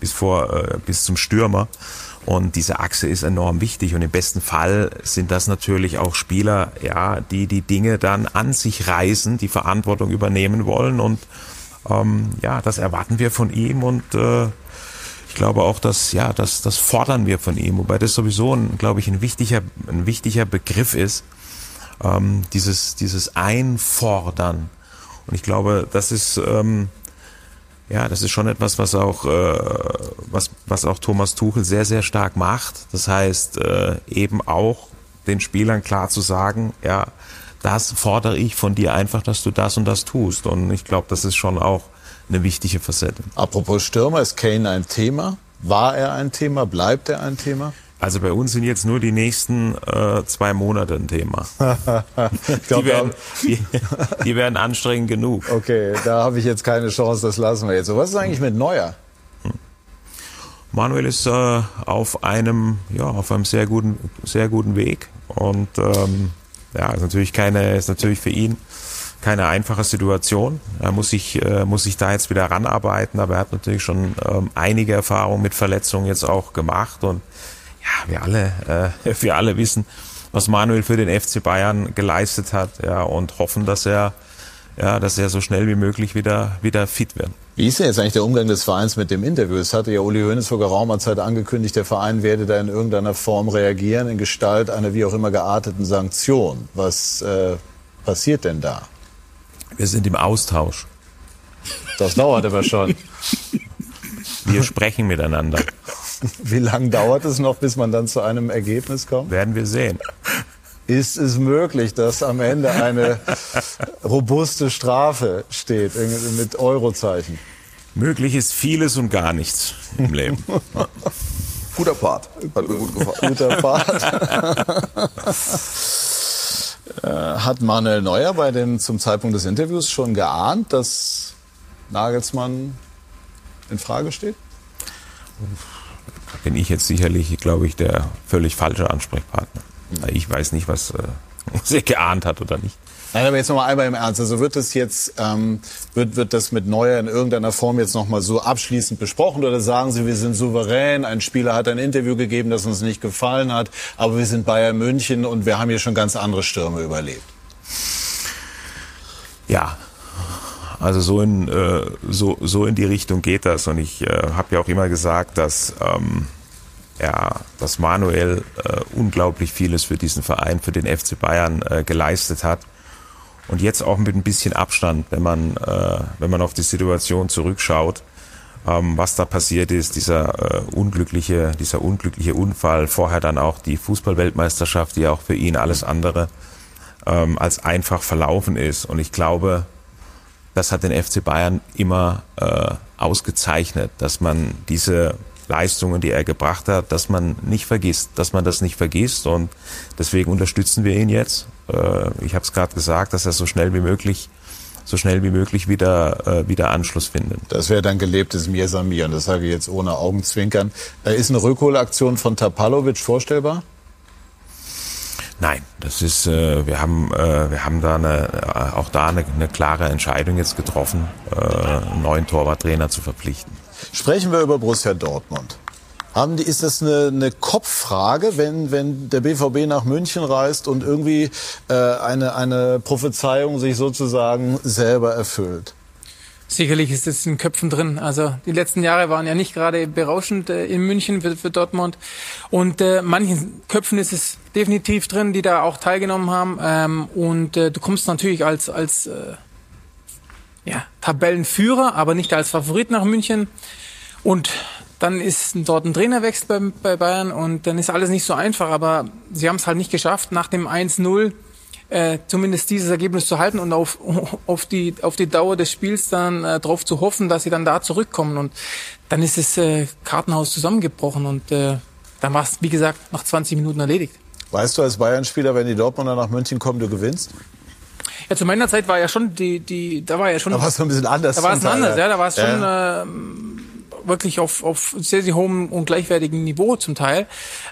Speaker 2: bis vor äh, bis zum Stürmer. Und diese Achse ist enorm wichtig. Und im besten Fall sind das natürlich auch Spieler, ja, die die Dinge dann an sich reißen, die Verantwortung übernehmen wollen. Und ähm, ja, das erwarten wir von ihm. Und äh, ich glaube auch, dass ja, das, das fordern wir von ihm. Wobei das sowieso, ein, glaube ich, ein wichtiger, ein wichtiger Begriff ist. Ähm, dieses, dieses Einfordern. Und ich glaube, das ist ähm, ja, das ist schon etwas, was auch, äh, was, was auch Thomas Tuchel sehr, sehr stark macht. Das heißt, äh, eben auch den Spielern klar zu sagen, ja, das fordere ich von dir einfach, dass du das und das tust. Und ich glaube, das ist schon auch eine wichtige Facette.
Speaker 1: Apropos Stürmer, ist Kane ein Thema? War er ein Thema? Bleibt er ein Thema?
Speaker 2: Also bei uns sind jetzt nur die nächsten äh, zwei Monate ein Thema. (laughs) die, werden, die, die werden anstrengend genug.
Speaker 1: Okay, da habe ich jetzt keine Chance, das lassen wir jetzt. So, was ist eigentlich mit Neuer?
Speaker 2: Manuel ist äh, auf einem, ja, auf einem sehr guten, sehr guten Weg und ähm, ja, ist natürlich keine, ist natürlich für ihn keine einfache Situation. Er muss sich, äh, muss sich da jetzt wieder ranarbeiten, aber er hat natürlich schon ähm, einige Erfahrungen mit Verletzungen jetzt auch gemacht und ja, wir alle, äh, (laughs) wir alle wissen, was Manuel für den FC Bayern geleistet hat, ja, und hoffen, dass er, ja, dass er so schnell wie möglich wieder, wieder fit wird.
Speaker 1: Wie ist denn jetzt eigentlich der Umgang des Vereins mit dem Interview? Es hatte ja Uli Hoeneß vor geraumer Zeit angekündigt, der Verein werde da in irgendeiner Form reagieren, in Gestalt einer wie auch immer gearteten Sanktion. Was äh, passiert denn da?
Speaker 2: Wir sind im Austausch.
Speaker 1: Das dauert aber schon.
Speaker 2: Wir sprechen miteinander. (laughs) (laughs)
Speaker 1: Wie lange dauert es noch, bis man dann zu einem Ergebnis kommt?
Speaker 2: Werden wir sehen.
Speaker 1: Ist es möglich, dass am Ende eine robuste Strafe steht mit Eurozeichen?
Speaker 2: Möglich ist vieles und gar nichts im Leben. (laughs)
Speaker 5: Guter Part. Hat mir gut gefallen.
Speaker 1: Guter Part. (laughs) Äh, hat Manuel Neuer bei dem zum Zeitpunkt des Interviews schon geahnt, dass Nagelsmann in Frage steht?
Speaker 2: Bin ich jetzt sicherlich, glaube ich, der völlig falsche Ansprechpartner. Ich weiß nicht, was, äh, (laughs) geahnt hat oder nicht.
Speaker 1: Nein, aber jetzt nochmal einmal im Ernst. Also wird das jetzt, ähm, wird, wird das mit Neuer in irgendeiner Form jetzt nochmal so abschließend besprochen oder sagen Sie, wir sind souverän, ein Spieler hat ein Interview gegeben, das uns nicht gefallen hat, aber wir sind Bayern München und wir haben hier schon ganz andere Stürme überlebt?
Speaker 2: Ja, also so in, äh, so, so in die Richtung geht das. Und ich äh, habe ja auch immer gesagt, dass, ähm, ja, dass Manuel äh, unglaublich vieles für diesen Verein, für den FC Bayern äh, geleistet hat. Und jetzt auch mit ein bisschen Abstand, wenn man, äh, wenn man auf die Situation zurückschaut, ähm, was da passiert ist, dieser äh, unglückliche, dieser unglückliche Unfall, vorher dann auch die Fußballweltmeisterschaft, die auch für ihn alles andere ähm, als einfach verlaufen ist. Und ich glaube, das hat den FC Bayern immer äh, ausgezeichnet, dass man diese Leistungen, die er gebracht hat, dass man nicht vergisst, dass man das nicht vergisst und deswegen unterstützen wir ihn jetzt. Äh, ich habe es gerade gesagt, dass er so schnell wie möglich so schnell wie möglich wieder, äh, wieder Anschluss findet.
Speaker 1: Das wäre dann gelebtes Mir Samir und das sage ich jetzt ohne Augenzwinkern. Äh, ist eine Rückholaktion von Tapalovic vorstellbar?
Speaker 2: Nein, das ist, äh, wir haben, äh, wir haben da eine, äh, auch da eine, eine klare Entscheidung jetzt getroffen, äh, einen neuen Torwarttrainer zu verpflichten.
Speaker 1: Sprechen wir über Borussia Dortmund. Haben die, ist das eine, eine Kopffrage, wenn, wenn der BVB nach München reist und irgendwie äh, eine, eine Prophezeiung sich sozusagen selber erfüllt?
Speaker 4: Sicherlich ist es in Köpfen drin. Also die letzten Jahre waren ja nicht gerade berauschend äh, in München für, für Dortmund. Und äh, manchen Köpfen ist es definitiv drin, die da auch teilgenommen haben. Ähm, und äh, du kommst natürlich als, als äh, ja, Tabellenführer, aber nicht als Favorit nach München. Und dann ist dort ein Trainerwechsel bei, bei Bayern und dann ist alles nicht so einfach. Aber sie haben es halt nicht geschafft, nach dem 1-0 äh, zumindest dieses Ergebnis zu halten und auf, (laughs) auf, die, auf die Dauer des Spiels dann äh, darauf zu hoffen, dass sie dann da zurückkommen. Und dann ist das äh, Kartenhaus zusammengebrochen und äh, dann war es, wie gesagt, nach 20 Minuten erledigt.
Speaker 1: Weißt du als Bayern-Spieler, wenn die Dortmunder nach München kommen, du gewinnst?
Speaker 4: Ja, zu meiner Zeit war ja schon die, die, da war ja schon.
Speaker 1: Da war es ein bisschen anders.
Speaker 4: Da war es anders, ja, da war es
Speaker 1: ja.
Speaker 4: schon. Äh, wirklich auf, auf sehr, sehr hohem und gleichwertigem Niveau zum Teil.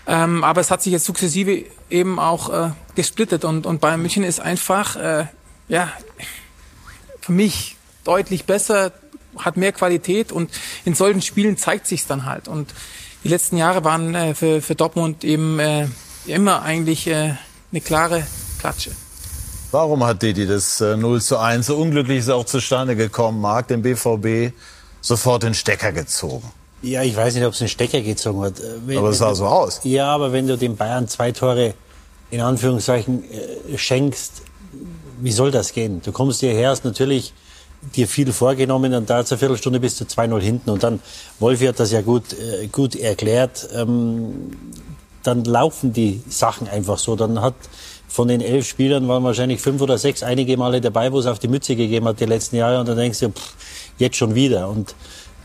Speaker 4: Ähm, aber es hat sich jetzt sukzessive eben auch äh, gesplittet und, und Bayern München ist einfach, äh, ja, für mich deutlich besser, hat mehr Qualität und in solchen Spielen zeigt sich's dann halt. Und die letzten Jahre waren äh, für, für Dortmund eben äh, immer eigentlich äh, eine klare Klatsche.
Speaker 1: Warum hat Didi das äh, 0 zu 1 so unglücklich ist auch zustande gekommen? Marc, den BVB sofort den Stecker gezogen.
Speaker 3: Ja, ich weiß nicht, ob es einen Stecker gezogen hat. Äh, Wenn,
Speaker 1: Aber es sah so aus.
Speaker 3: Ja, aber wenn du den Bayern zwei Tore in Anführungszeichen äh, schenkst, wie soll das gehen? Du kommst hierher, hast natürlich dir viel vorgenommen, dann dauert es eine Viertelstunde bis zu 2-0 hinten und dann, Wolfi hat das ja gut, äh, gut erklärt, ähm, dann laufen die Sachen einfach so. Dann hat von den elf Spielern waren wahrscheinlich fünf oder sechs einige Male dabei, wo es auf die Mütze gegeben hat die letzten Jahre und dann denkst du, pff, jetzt schon wieder. Und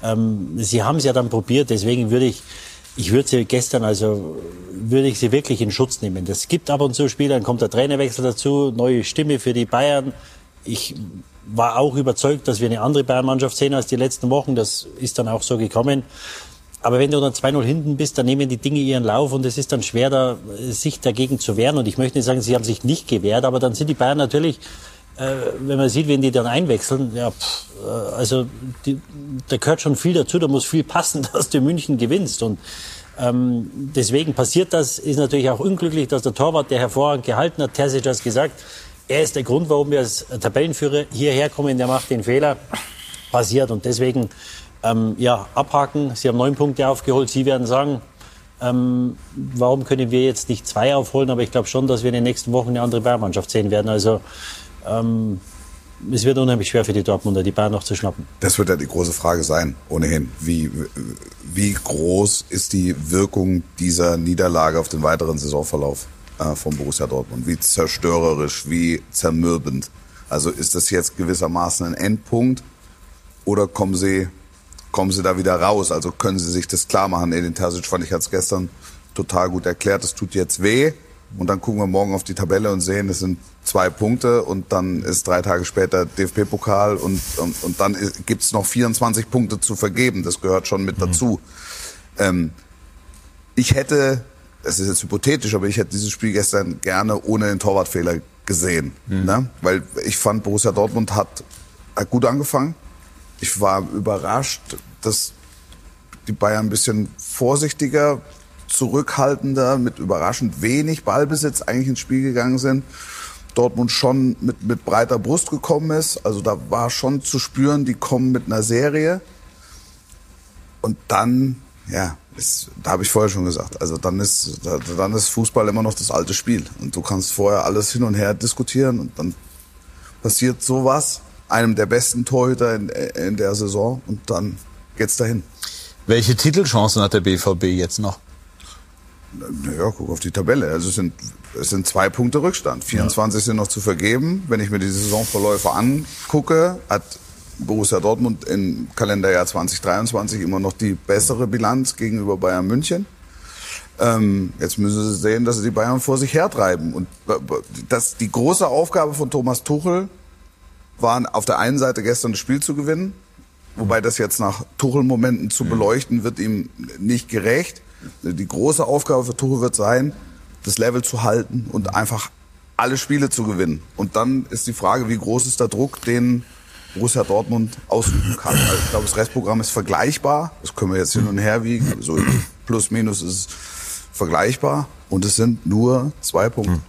Speaker 3: ähm, sie haben es ja dann probiert, deswegen würde ich, ich würde sie gestern, also würde ich sie wirklich in Schutz nehmen. Das gibt ab und zu Spiele, dann kommt der Trainerwechsel dazu, neue Stimme für die Bayern. Ich war auch überzeugt, dass wir eine andere Bayern-Mannschaft sehen als die letzten Wochen. Das ist dann auch so gekommen. Aber wenn du dann 2-0 hinten bist, dann nehmen die Dinge ihren Lauf und es ist dann schwer, da, sich dagegen zu wehren. Und ich möchte nicht sagen, sie haben sich nicht gewehrt, aber dann sind die Bayern natürlich, äh, wenn man sieht, wenn die dann einwechseln, ja, pff, äh, also die, da gehört schon viel dazu, da muss viel passen, (laughs) dass du München gewinnst. Und ähm, deswegen passiert das, ist natürlich auch unglücklich, dass der Torwart, der hervorragend gehalten hat, Terzic hat gesagt, er ist der Grund, warum wir als Tabellenführer hierher kommen, der macht den Fehler, passiert. Und deswegen ähm, ja, abhaken. Sie haben neun Punkte aufgeholt. Sie werden sagen, ähm, warum können wir jetzt nicht zwei aufholen? Aber ich glaube schon, dass wir in den nächsten Wochen eine andere Bayernmannschaft sehen werden. Also ähm, es wird unheimlich schwer für die Dortmunder, die Bayern noch zu schnappen.
Speaker 5: Das wird ja die große Frage sein, ohnehin. Wie, wie groß ist die Wirkung dieser Niederlage auf den weiteren Saisonverlauf äh, von Borussia Dortmund? Wie zerstörerisch, wie zermürbend? Also ist das jetzt gewissermaßen ein Endpunkt oder kommen sie kommen sie da wieder raus? Also können sie sich das klar machen? Edin Terzic fand ich, es gestern total gut erklärt. Es tut jetzt weh. Und dann gucken wir morgen auf die Tabelle und sehen, es sind zwei Punkte und dann ist drei Tage später DFB-Pokal und, und, und dann gibt's noch 24 Punkte zu vergeben. Das gehört schon mit dazu. Ähm, ich hätte, es ist jetzt hypothetisch, aber ich hätte dieses Spiel gestern gerne ohne den Torwartfehler gesehen.
Speaker 1: Mhm.
Speaker 5: Ne? Weil ich fand, Borussia Dortmund hat, hat gut angefangen. Ich war überrascht, dass die Bayern ein bisschen vorsichtiger, zurückhaltender, mit überraschend wenig Ballbesitz eigentlich ins Spiel gegangen sind. Dortmund schon mit, mit breiter Brust gekommen ist. Also da war schon zu spüren, die kommen mit einer Serie. Und dann, ja, ist, da habe ich vorher schon gesagt, also dann ist, da, dann ist Fußball immer noch das alte Spiel. Und du kannst vorher alles hin und her diskutieren und dann passiert sowas einem der besten Torhüter in, in der Saison und dann geht's dahin.
Speaker 1: Welche Titelchancen hat der BVB jetzt noch?
Speaker 5: Naja, guck auf die Tabelle. Also es sind, es sind zwei Punkte Rückstand. 24 ja. sind noch zu vergeben. Wenn ich mir die Saisonverläufe angucke, hat Borussia Dortmund im Kalenderjahr 2023 immer noch die bessere Bilanz gegenüber Bayern München. Ähm, jetzt müssen sie sehen, dass sie die Bayern vor sich hertreiben. Und das, die große Aufgabe von Thomas Tuchel waren auf der einen Seite gestern das Spiel zu gewinnen, wobei das jetzt nach Tuchel-Momenten zu beleuchten wird ihm nicht gerecht. Die große Aufgabe für Tuchel wird sein, das Level zu halten und einfach alle Spiele zu gewinnen. Und dann ist die Frage, wie groß ist der Druck, den Borussia Dortmund ausüben kann. Also ich glaube, das Restprogramm ist vergleichbar. Das können wir jetzt hin und her wiegen. So plus minus ist es vergleichbar. Und es sind nur zwei Punkte.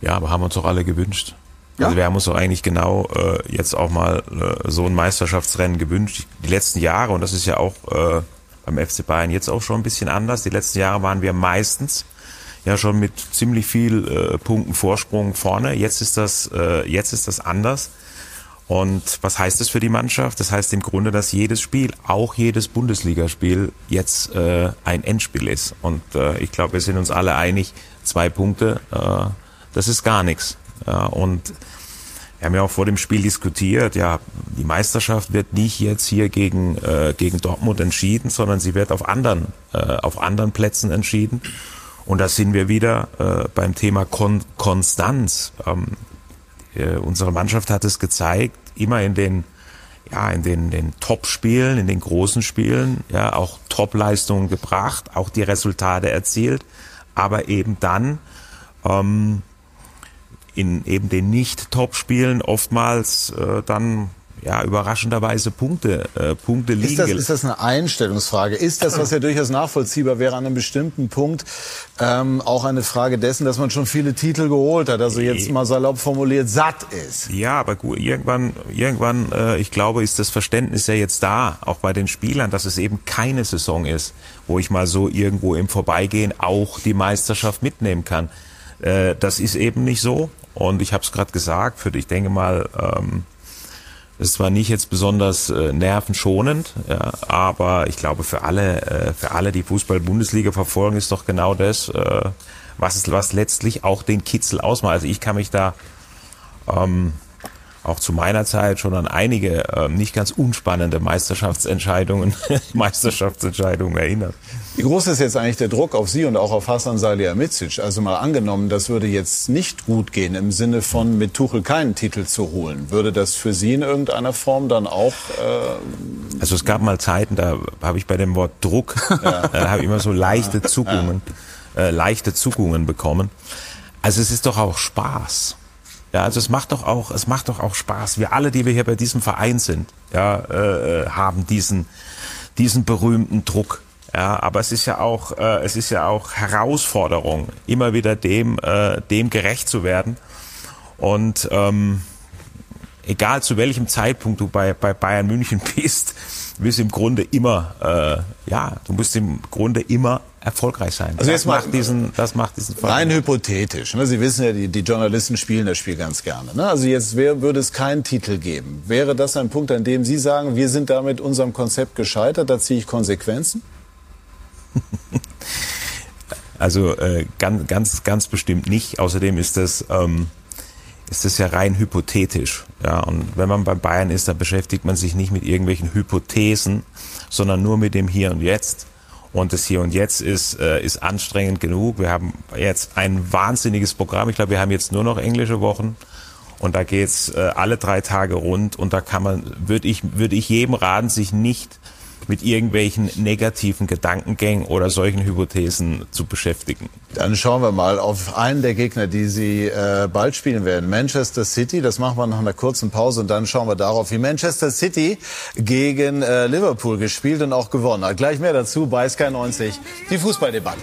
Speaker 2: Ja, aber haben uns doch alle gewünscht. Also wir haben uns doch eigentlich genau äh, jetzt auch mal äh, so ein Meisterschaftsrennen gewünscht. Die letzten Jahre, und das ist ja auch äh, beim FC Bayern jetzt auch schon ein bisschen anders, die letzten Jahre waren wir meistens ja schon mit ziemlich viel äh, Punkten Vorsprung vorne. Jetzt ist das, äh, jetzt ist das anders. Und was heißt das für die Mannschaft? Das heißt im Grunde, dass jedes Spiel, auch jedes Bundesligaspiel, jetzt äh, ein Endspiel ist. Und äh, ich glaube, wir sind uns alle einig, zwei Punkte, äh, das ist gar nichts. Ja, und wir haben ja auch vor dem Spiel diskutiert, ja, die Meisterschaft wird nicht jetzt hier gegen, äh, gegen Dortmund entschieden, sondern sie wird auf anderen, äh, auf anderen Plätzen entschieden. Und da sind wir wieder äh, beim Thema Kon Konstanz. Ähm, äh, unsere Mannschaft hat es gezeigt, immer in den, ja, in den, den Top-Spielen, in den großen Spielen, ja, auch Top-Leistungen gebracht, auch die Resultate erzielt, aber eben dann ähm, in eben den Nicht-Top-Spielen oftmals äh, dann ja, überraschenderweise Punkte, äh, Punkte liegen.
Speaker 1: Ist das, ist das eine Einstellungsfrage? Ist das, was ja durchaus nachvollziehbar wäre, an einem bestimmten Punkt ähm, auch eine Frage dessen, dass man schon viele Titel geholt hat, also jetzt mal salopp formuliert satt ist?
Speaker 2: Ja, aber gut, irgendwann, irgendwann, äh, ich glaube, ist das Verständnis ja jetzt da, auch bei den Spielern, dass es eben keine Saison ist, wo ich mal so irgendwo im Vorbeigehen auch die Meisterschaft mitnehmen kann. Äh, das ist eben nicht so. Und ich habe es gerade gesagt, für ich denke mal, ähm, es war nicht jetzt besonders äh, nervenschonend, ja, aber ich glaube für alle, äh, für alle, die Fußball-Bundesliga verfolgen, ist doch genau das, äh, was es, was letztlich auch den Kitzel ausmacht. Also ich kann mich da ähm, auch zu meiner Zeit schon an einige äh, nicht ganz unspannende Meisterschaftsentscheidungen, (laughs) Meisterschaftsentscheidungen erinnern.
Speaker 1: Wie groß ist jetzt eigentlich der Druck auf Sie und auch auf Hasan Salihamidzic? Also mal angenommen, das würde jetzt nicht gut gehen im Sinne von mit Tuchel keinen Titel zu holen. Würde das für Sie in irgendeiner Form dann auch? Äh
Speaker 2: also es gab mal Zeiten, da habe ich bei dem Wort Druck, ja. (laughs) äh, habe immer so leichte Zuckungen, äh, leichte Zuckungen bekommen. Also es ist doch auch Spaß. Ja, also es macht doch auch, es macht doch auch Spaß. Wir alle, die wir hier bei diesem Verein sind, ja, äh, haben diesen, diesen berühmten Druck. Ja, aber es ist ja auch, äh, es ist ja auch Herausforderung, immer wieder dem, äh, dem gerecht zu werden. Und ähm, egal zu welchem Zeitpunkt du bei, bei Bayern München (laughs) bist, wirst im Grunde immer, äh, ja, du musst im Grunde immer erfolgreich sein.
Speaker 1: Also
Speaker 2: das
Speaker 1: jetzt mal,
Speaker 2: macht diesen, das macht diesen
Speaker 1: Rein hypothetisch. Ne? Sie wissen ja, die, die Journalisten spielen das Spiel ganz gerne. Ne? Also jetzt wär, würde es keinen Titel geben. Wäre das ein Punkt, an dem Sie sagen, wir sind da mit unserem Konzept gescheitert, da ziehe ich Konsequenzen? (laughs)
Speaker 2: Also äh, ganz, ganz, ganz bestimmt nicht. Außerdem ist das, ähm, ist das ja rein hypothetisch. Ja, und wenn man beim Bayern ist, dann beschäftigt man sich nicht mit irgendwelchen Hypothesen, sondern nur mit dem Hier und Jetzt. Und das Hier und Jetzt ist, äh, ist anstrengend genug. Wir haben jetzt ein wahnsinniges Programm. Ich glaube, wir haben jetzt nur noch englische Wochen. Und da geht's äh, alle drei Tage rund. Und da kann man, würde ich, würde ich jedem raten, sich nicht mit irgendwelchen negativen Gedankengängen oder solchen Hypothesen zu beschäftigen.
Speaker 1: Dann schauen wir mal auf einen der Gegner, die Sie äh, bald spielen werden. Manchester City, das machen wir nach einer kurzen Pause und dann schauen wir darauf, wie Manchester City gegen äh, Liverpool gespielt und auch gewonnen hat. Gleich mehr dazu bei Sky 90, die Fußballdebatte.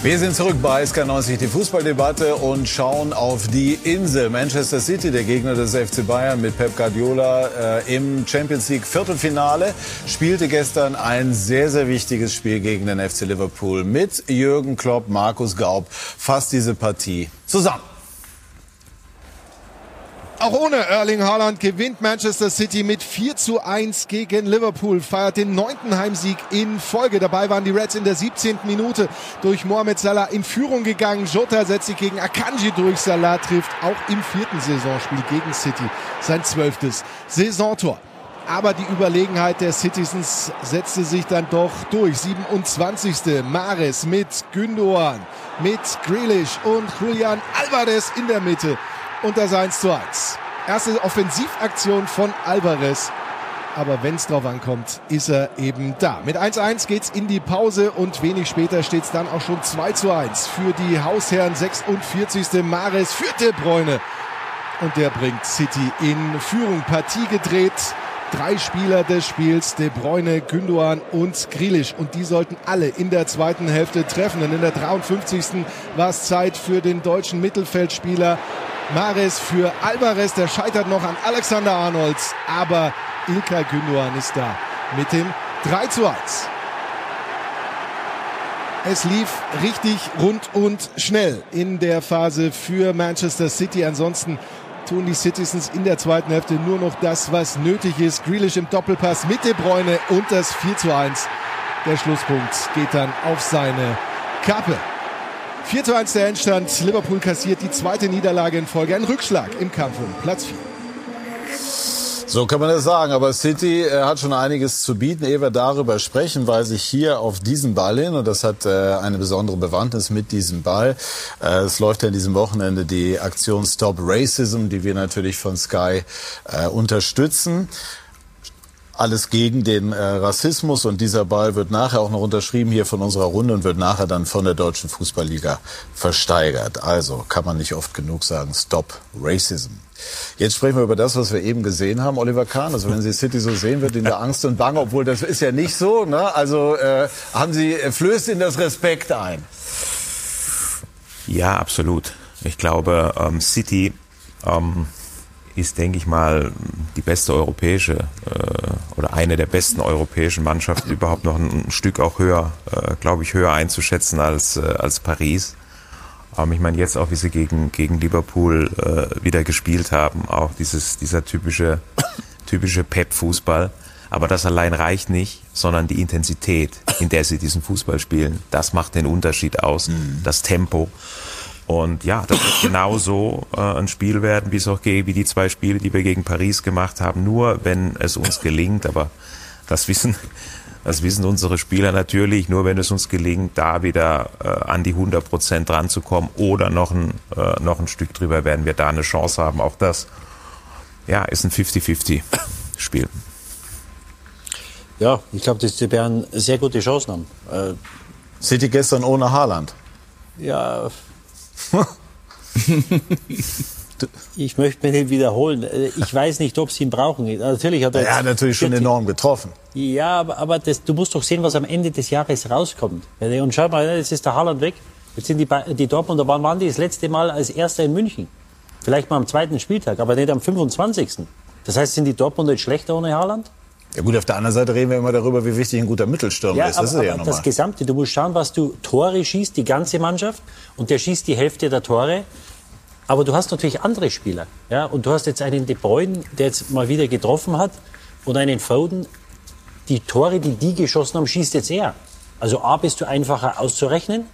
Speaker 1: Wir sind zurück bei SK90, die Fußballdebatte und schauen auf die Insel. Manchester City, der Gegner des FC Bayern mit Pep Guardiola äh, im Champions League Viertelfinale, spielte gestern ein sehr, sehr wichtiges Spiel gegen den FC Liverpool mit Jürgen Klopp, Markus Gaub. Fasst diese Partie zusammen.
Speaker 17: Auch ohne Erling Haaland gewinnt Manchester City mit 4 zu 1 gegen Liverpool, feiert den neunten Heimsieg in Folge. Dabei waren die Reds in der 17. Minute durch Mohamed Salah in Führung gegangen. Jota setzt sich gegen Akanji durch. Salah trifft auch im vierten Saisonspiel gegen City sein zwölftes Saisontor. Aber die Überlegenheit der Citizens setzte sich dann doch durch. 27. Mares mit Gündoan, mit Grealish und Julian Alvarez in der Mitte und das 1 zu 1. Erste Offensivaktion von Alvarez. Aber wenn es drauf ankommt, ist er eben da. Mit 1-1 geht's in die Pause und wenig später steht es dann auch schon 2 zu 1 für die Hausherren. 46. Mares für De Bruyne. Und der bringt City in Führung. Partie gedreht. Drei Spieler des Spiels, De Bruyne, Gündogan und Grilisch. Und die sollten alle in der zweiten Hälfte treffen. Denn in der 53. war es Zeit für den deutschen Mittelfeldspieler Mares für Alvarez. Der scheitert noch an Alexander Arnolds. Aber Ilka Gündogan ist da mit dem 3 zu 1. Es lief richtig rund und schnell in der Phase für Manchester City. Ansonsten tun die Citizens in der zweiten Hälfte nur noch das, was nötig ist. Grealish im Doppelpass mit De Bruyne und das 4 zu 1. Der Schlusspunkt geht dann auf seine Kappe. 4 zu 1 der Endstand. Liverpool kassiert die zweite Niederlage in Folge. Ein Rückschlag im Kampf um Platz 4.
Speaker 1: So kann man das sagen. Aber City äh, hat schon einiges zu bieten. Ehe wir darüber sprechen, weise ich hier auf diesen Ball hin. Und das hat äh, eine besondere Bewandtnis mit diesem Ball. Äh, es läuft ja in diesem Wochenende die Aktion Stop Racism, die wir natürlich von Sky äh, unterstützen alles gegen den äh, Rassismus und dieser Ball wird nachher auch noch unterschrieben hier von unserer Runde und wird nachher dann von der Deutschen Fußballliga versteigert. Also kann man nicht oft genug sagen, Stop Racism. Jetzt sprechen wir über das, was wir eben gesehen haben, Oliver Kahn. Also wenn Sie City so sehen, wird in der Angst und Bange, obwohl das ist ja nicht so. Ne? Also äh, haben Sie äh, flößt in das Respekt ein?
Speaker 2: Ja, absolut. Ich glaube, ähm, City ähm, ist, denke ich mal, die beste europäische äh, oder eine der besten europäischen Mannschaften überhaupt noch ein, ein Stück auch höher, äh, glaube ich, höher einzuschätzen als, äh, als Paris. Ähm, ich meine jetzt auch, wie sie gegen, gegen Liverpool äh, wieder gespielt haben, auch dieses, dieser typische, typische Pep-Fußball. Aber das allein reicht nicht, sondern die Intensität, in der sie diesen Fußball spielen, das macht den Unterschied aus, mhm. das Tempo. Und ja, das wird genauso äh, ein Spiel werden, wie es auch geht, wie die zwei Spiele, die wir gegen Paris gemacht haben. Nur wenn es uns gelingt, aber das wissen, (laughs) das wissen unsere Spieler natürlich, nur wenn es uns gelingt, da wieder äh, an die 100 Prozent dran zu kommen oder noch ein, äh, noch ein Stück drüber, werden wir da eine Chance haben. Auch das, ja, ist ein 50-50 Spiel.
Speaker 3: Ja, ich glaube, dass die Bären sehr gute Chancen haben. Äh,
Speaker 1: City gestern ohne Haaland.
Speaker 3: Ja, (laughs) ich möchte mich nicht wiederholen. Ich weiß nicht, ob sie ihn brauchen. Natürlich hat er
Speaker 1: ja, natürlich schon enorm getroffen.
Speaker 3: Ja, aber, aber das, du musst doch sehen, was am Ende des Jahres rauskommt. Und schau mal, jetzt ist der Haaland weg. Jetzt sind die, die Dortmunder, wann waren die das letzte Mal als Erster in München? Vielleicht mal am zweiten Spieltag, aber nicht am 25. Das heißt, sind die Dortmunder jetzt schlechter ohne Haaland?
Speaker 1: Ja gut, auf der anderen Seite reden wir immer darüber, wie wichtig ein guter Mittelstürmer ja, ist.
Speaker 3: Das aber, ist ja aber das Gesamte, du musst schauen, was du Tore schießt, die ganze Mannschaft, und der schießt die Hälfte der Tore. Aber du hast natürlich andere Spieler. Ja? Und du hast jetzt einen De Bruyne, der jetzt mal wieder getroffen hat, und einen Foden. Die Tore, die die geschossen haben, schießt jetzt er. Also A, bist du einfacher auszurechnen.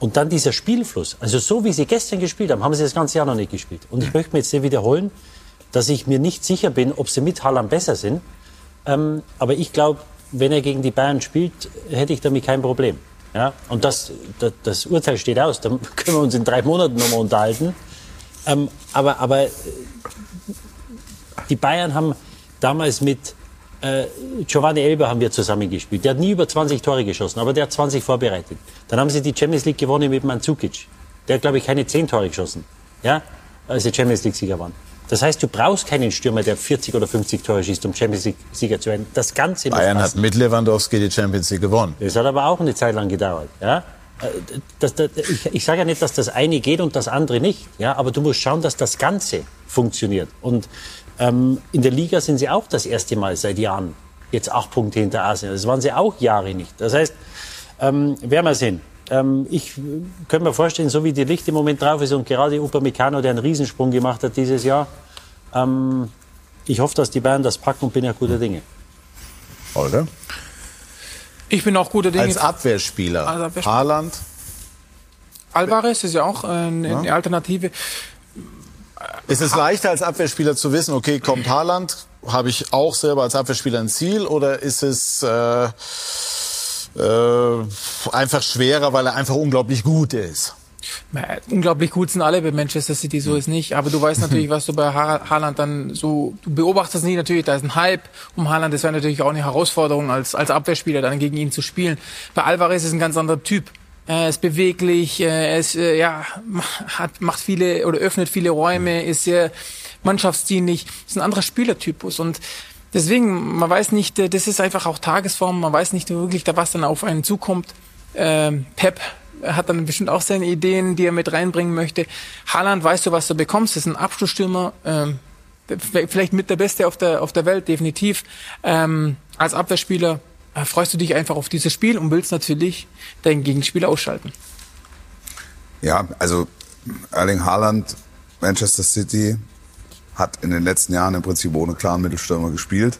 Speaker 3: Und dann dieser Spielfluss. Also so wie sie gestern gespielt haben, haben sie das ganze Jahr noch nicht gespielt. Und ich möchte mir jetzt wiederholen, dass ich mir nicht sicher bin, ob sie mit Haaland besser sind. Ähm, aber ich glaube, wenn er gegen die Bayern spielt, hätte ich damit kein Problem. Ja? Und das, das, das Urteil steht aus. Da (laughs) können wir uns in drei Monaten nochmal unterhalten. Ähm, aber, aber äh, die Bayern haben damals mit äh, Giovanni Elber haben wir zusammen gespielt. Der hat nie über 20 Tore geschossen, aber der hat 20 vorbereitet. Dann haben sie die Champions League gewonnen mit Mandzukic. Der hat, glaube ich, keine 10 Tore geschossen, ja, als sie Champions League-Sieger waren. Das heißt, du brauchst keinen Stürmer, der 40 oder 50 Tore schießt, um Champions League-Sieger zu werden. Das Ganze
Speaker 1: Bayern hat mit Lewandowski die Champions League gewonnen.
Speaker 3: Das hat aber auch eine Zeit lang gedauert. Ja? Das, das, ich, ich sage ja nicht, dass das eine geht und das andere nicht. Ja? Aber du musst schauen, dass das Ganze funktioniert. Und ähm, in der Liga sind sie auch das erste Mal seit Jahren jetzt acht Punkte hinter Arsenal. Das waren sie auch Jahre nicht. Das heißt, ähm, werden wir sehen. Ähm, ich könnte mir vorstellen, so wie die Licht im Moment drauf ist und gerade Upamecano, der einen Riesensprung gemacht hat dieses Jahr, ähm, ich hoffe, dass die Bayern das packen und bin ja guter Dinge.
Speaker 1: Holger?
Speaker 4: Ich bin auch guter Dinge.
Speaker 1: Als Abwehrspieler. Als Abwehrspieler. Haaland?
Speaker 4: Alvarez ist ja auch eine, eine Alternative.
Speaker 1: Ist es leichter als Abwehrspieler zu wissen, okay, kommt Haaland, habe ich auch selber als Abwehrspieler ein Ziel oder ist es äh, äh, einfach schwerer, weil er einfach unglaublich gut ist.
Speaker 4: Unglaublich gut sind alle bei Manchester City, so ist nicht. Aber du weißt natürlich, was du bei Haaland dann so, du beobachtest nicht natürlich, da ist ein Hype um Haaland. Das wäre natürlich auch eine Herausforderung als, als Abwehrspieler dann gegen ihn zu spielen. Bei Alvarez ist ein ganz anderer Typ. Er ist beweglich, er ist, äh, ja, hat, macht viele oder öffnet viele Räume, ist sehr mannschaftsdienlich, ist ein anderer Spielertypus und Deswegen, man weiß nicht, äh, das ist einfach auch Tagesform, man weiß nicht wirklich, was dann auf einen zukommt. Ähm, Pep hat dann bestimmt auch seine Ideen, die er mit reinbringen möchte. Haaland, weißt du, was du bekommst, das ist ein Abschlussstürmer, ähm, vielleicht mit der Beste auf der, auf der Welt, definitiv. Ähm, als Abwehrspieler äh, freust du dich einfach auf dieses Spiel und willst natürlich deinen Gegenspieler ausschalten.
Speaker 5: Ja, also Erling Haaland, Manchester City, hat in den letzten Jahren im Prinzip ohne klaren Mittelstürmer gespielt.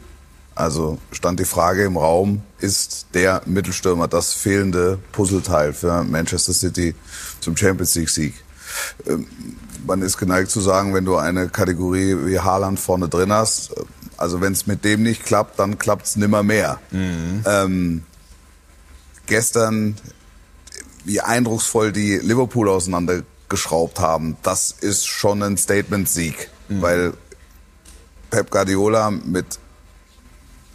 Speaker 5: Also stand die Frage im Raum, ist der Mittelstürmer das fehlende Puzzleteil für Manchester City zum Champions League Sieg? Ähm, man ist geneigt zu sagen, wenn du eine Kategorie wie Haaland vorne drin hast, Also wenn es mit dem nicht klappt, dann klappt es nimmer mehr. Ähm, gestern, wie eindrucksvoll die Liverpool auseinandergeschraubt haben, das ist schon ein Statement-Sieg, weil Pep Guardiola mit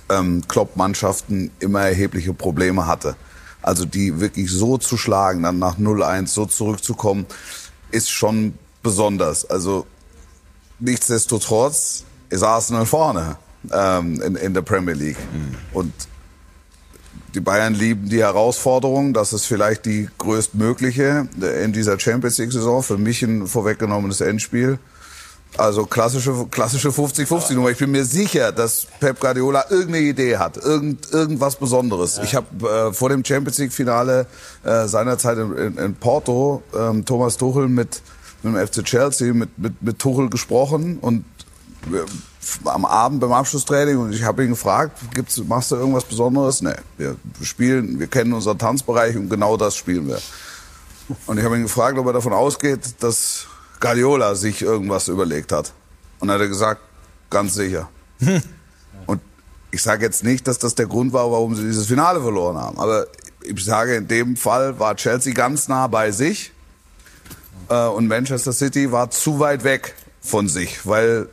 Speaker 5: ähm, Klopp-Mannschaften immer erhebliche Probleme hatte. Also die wirklich so zu schlagen, dann nach 0-1 so zurückzukommen, ist schon besonders. Also nichtsdestotrotz ist Arsenal vorne ähm, in, in der Premier League. Und die Bayern lieben die Herausforderung. Das ist vielleicht die größtmögliche in dieser Champions League-Saison. Für mich ein vorweggenommenes Endspiel. Also klassische, klassische 50-50 Nummer. Ich bin mir sicher, dass Pep Guardiola irgendeine Idee hat, irgend, irgendwas Besonderes. Ich habe äh, vor dem Champions League Finale äh, seinerzeit in, in, in Porto ähm, Thomas Tuchel mit, mit dem FC Chelsea mit, mit, mit Tuchel gesprochen und wir, am Abend beim Abschlusstraining und ich habe ihn gefragt, gibt's, machst du irgendwas Besonderes? Nee, wir spielen, wir kennen unseren Tanzbereich und genau das spielen wir. Und ich habe ihn gefragt, ob er davon ausgeht, dass Guardiola sich irgendwas überlegt hat. Und er hat gesagt, ganz sicher. (laughs) Und ich sage jetzt nicht, dass das der Grund war, warum sie dieses Finale verloren haben. Aber ich sage, in dem Fall war Chelsea ganz nah bei sich äh, und Manchester City war zu weit weg von sich, weil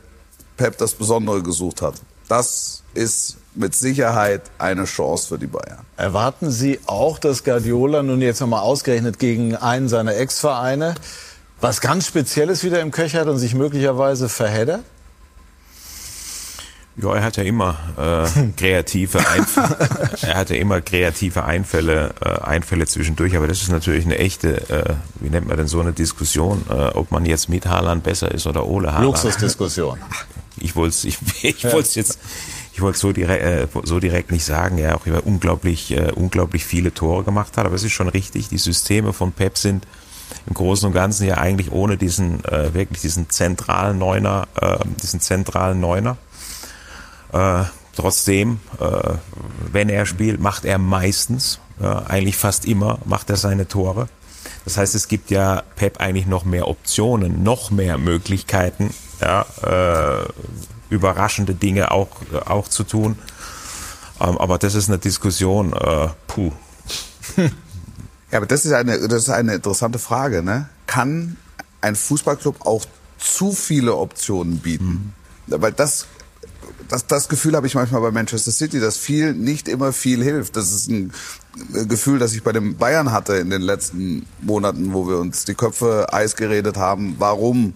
Speaker 5: Pep das Besondere gesucht hat. Das ist mit Sicherheit eine Chance für die Bayern.
Speaker 1: Erwarten Sie auch, dass Guardiola nun jetzt nochmal ausgerechnet gegen einen seiner Ex-Vereine was ganz Spezielles wieder im Köcher hat und sich möglicherweise verheddert?
Speaker 2: Ja, er hat ja immer äh, (laughs) kreative Einfälle. (laughs) er hatte immer kreative Einfälle, äh, Einfälle zwischendurch, aber das ist natürlich eine echte, äh, wie nennt man denn so eine Diskussion, äh, ob man jetzt mit Haaland besser ist oder ohne Haaland.
Speaker 1: Luxusdiskussion. (laughs)
Speaker 2: Ich wollte es ich, ich jetzt ich wollte so direkt, äh, so direkt nicht sagen, ja, auch über unglaublich, äh, unglaublich viele Tore gemacht hat, aber es ist schon richtig, die Systeme von Pep sind im Großen und Ganzen ja eigentlich ohne diesen, äh, wirklich diesen zentralen Neuner, äh, diesen zentralen Neuner. Äh, trotzdem, äh, wenn er spielt, macht er meistens, äh, eigentlich fast immer, macht er seine Tore. Das heißt, es gibt ja Pep eigentlich noch mehr Optionen, noch mehr Möglichkeiten, ja, äh, überraschende Dinge auch, auch zu tun. Ähm, aber das ist eine Diskussion, äh, puh. (laughs)
Speaker 5: Ja, aber das ist eine, das ist eine interessante Frage. Ne? Kann ein Fußballclub auch zu viele Optionen bieten? Weil das, das, das Gefühl habe ich manchmal bei Manchester City, dass viel nicht immer viel hilft. Das ist ein Gefühl, das ich bei den Bayern hatte in den letzten Monaten, wo wir uns die Köpfe eis geredet haben. Warum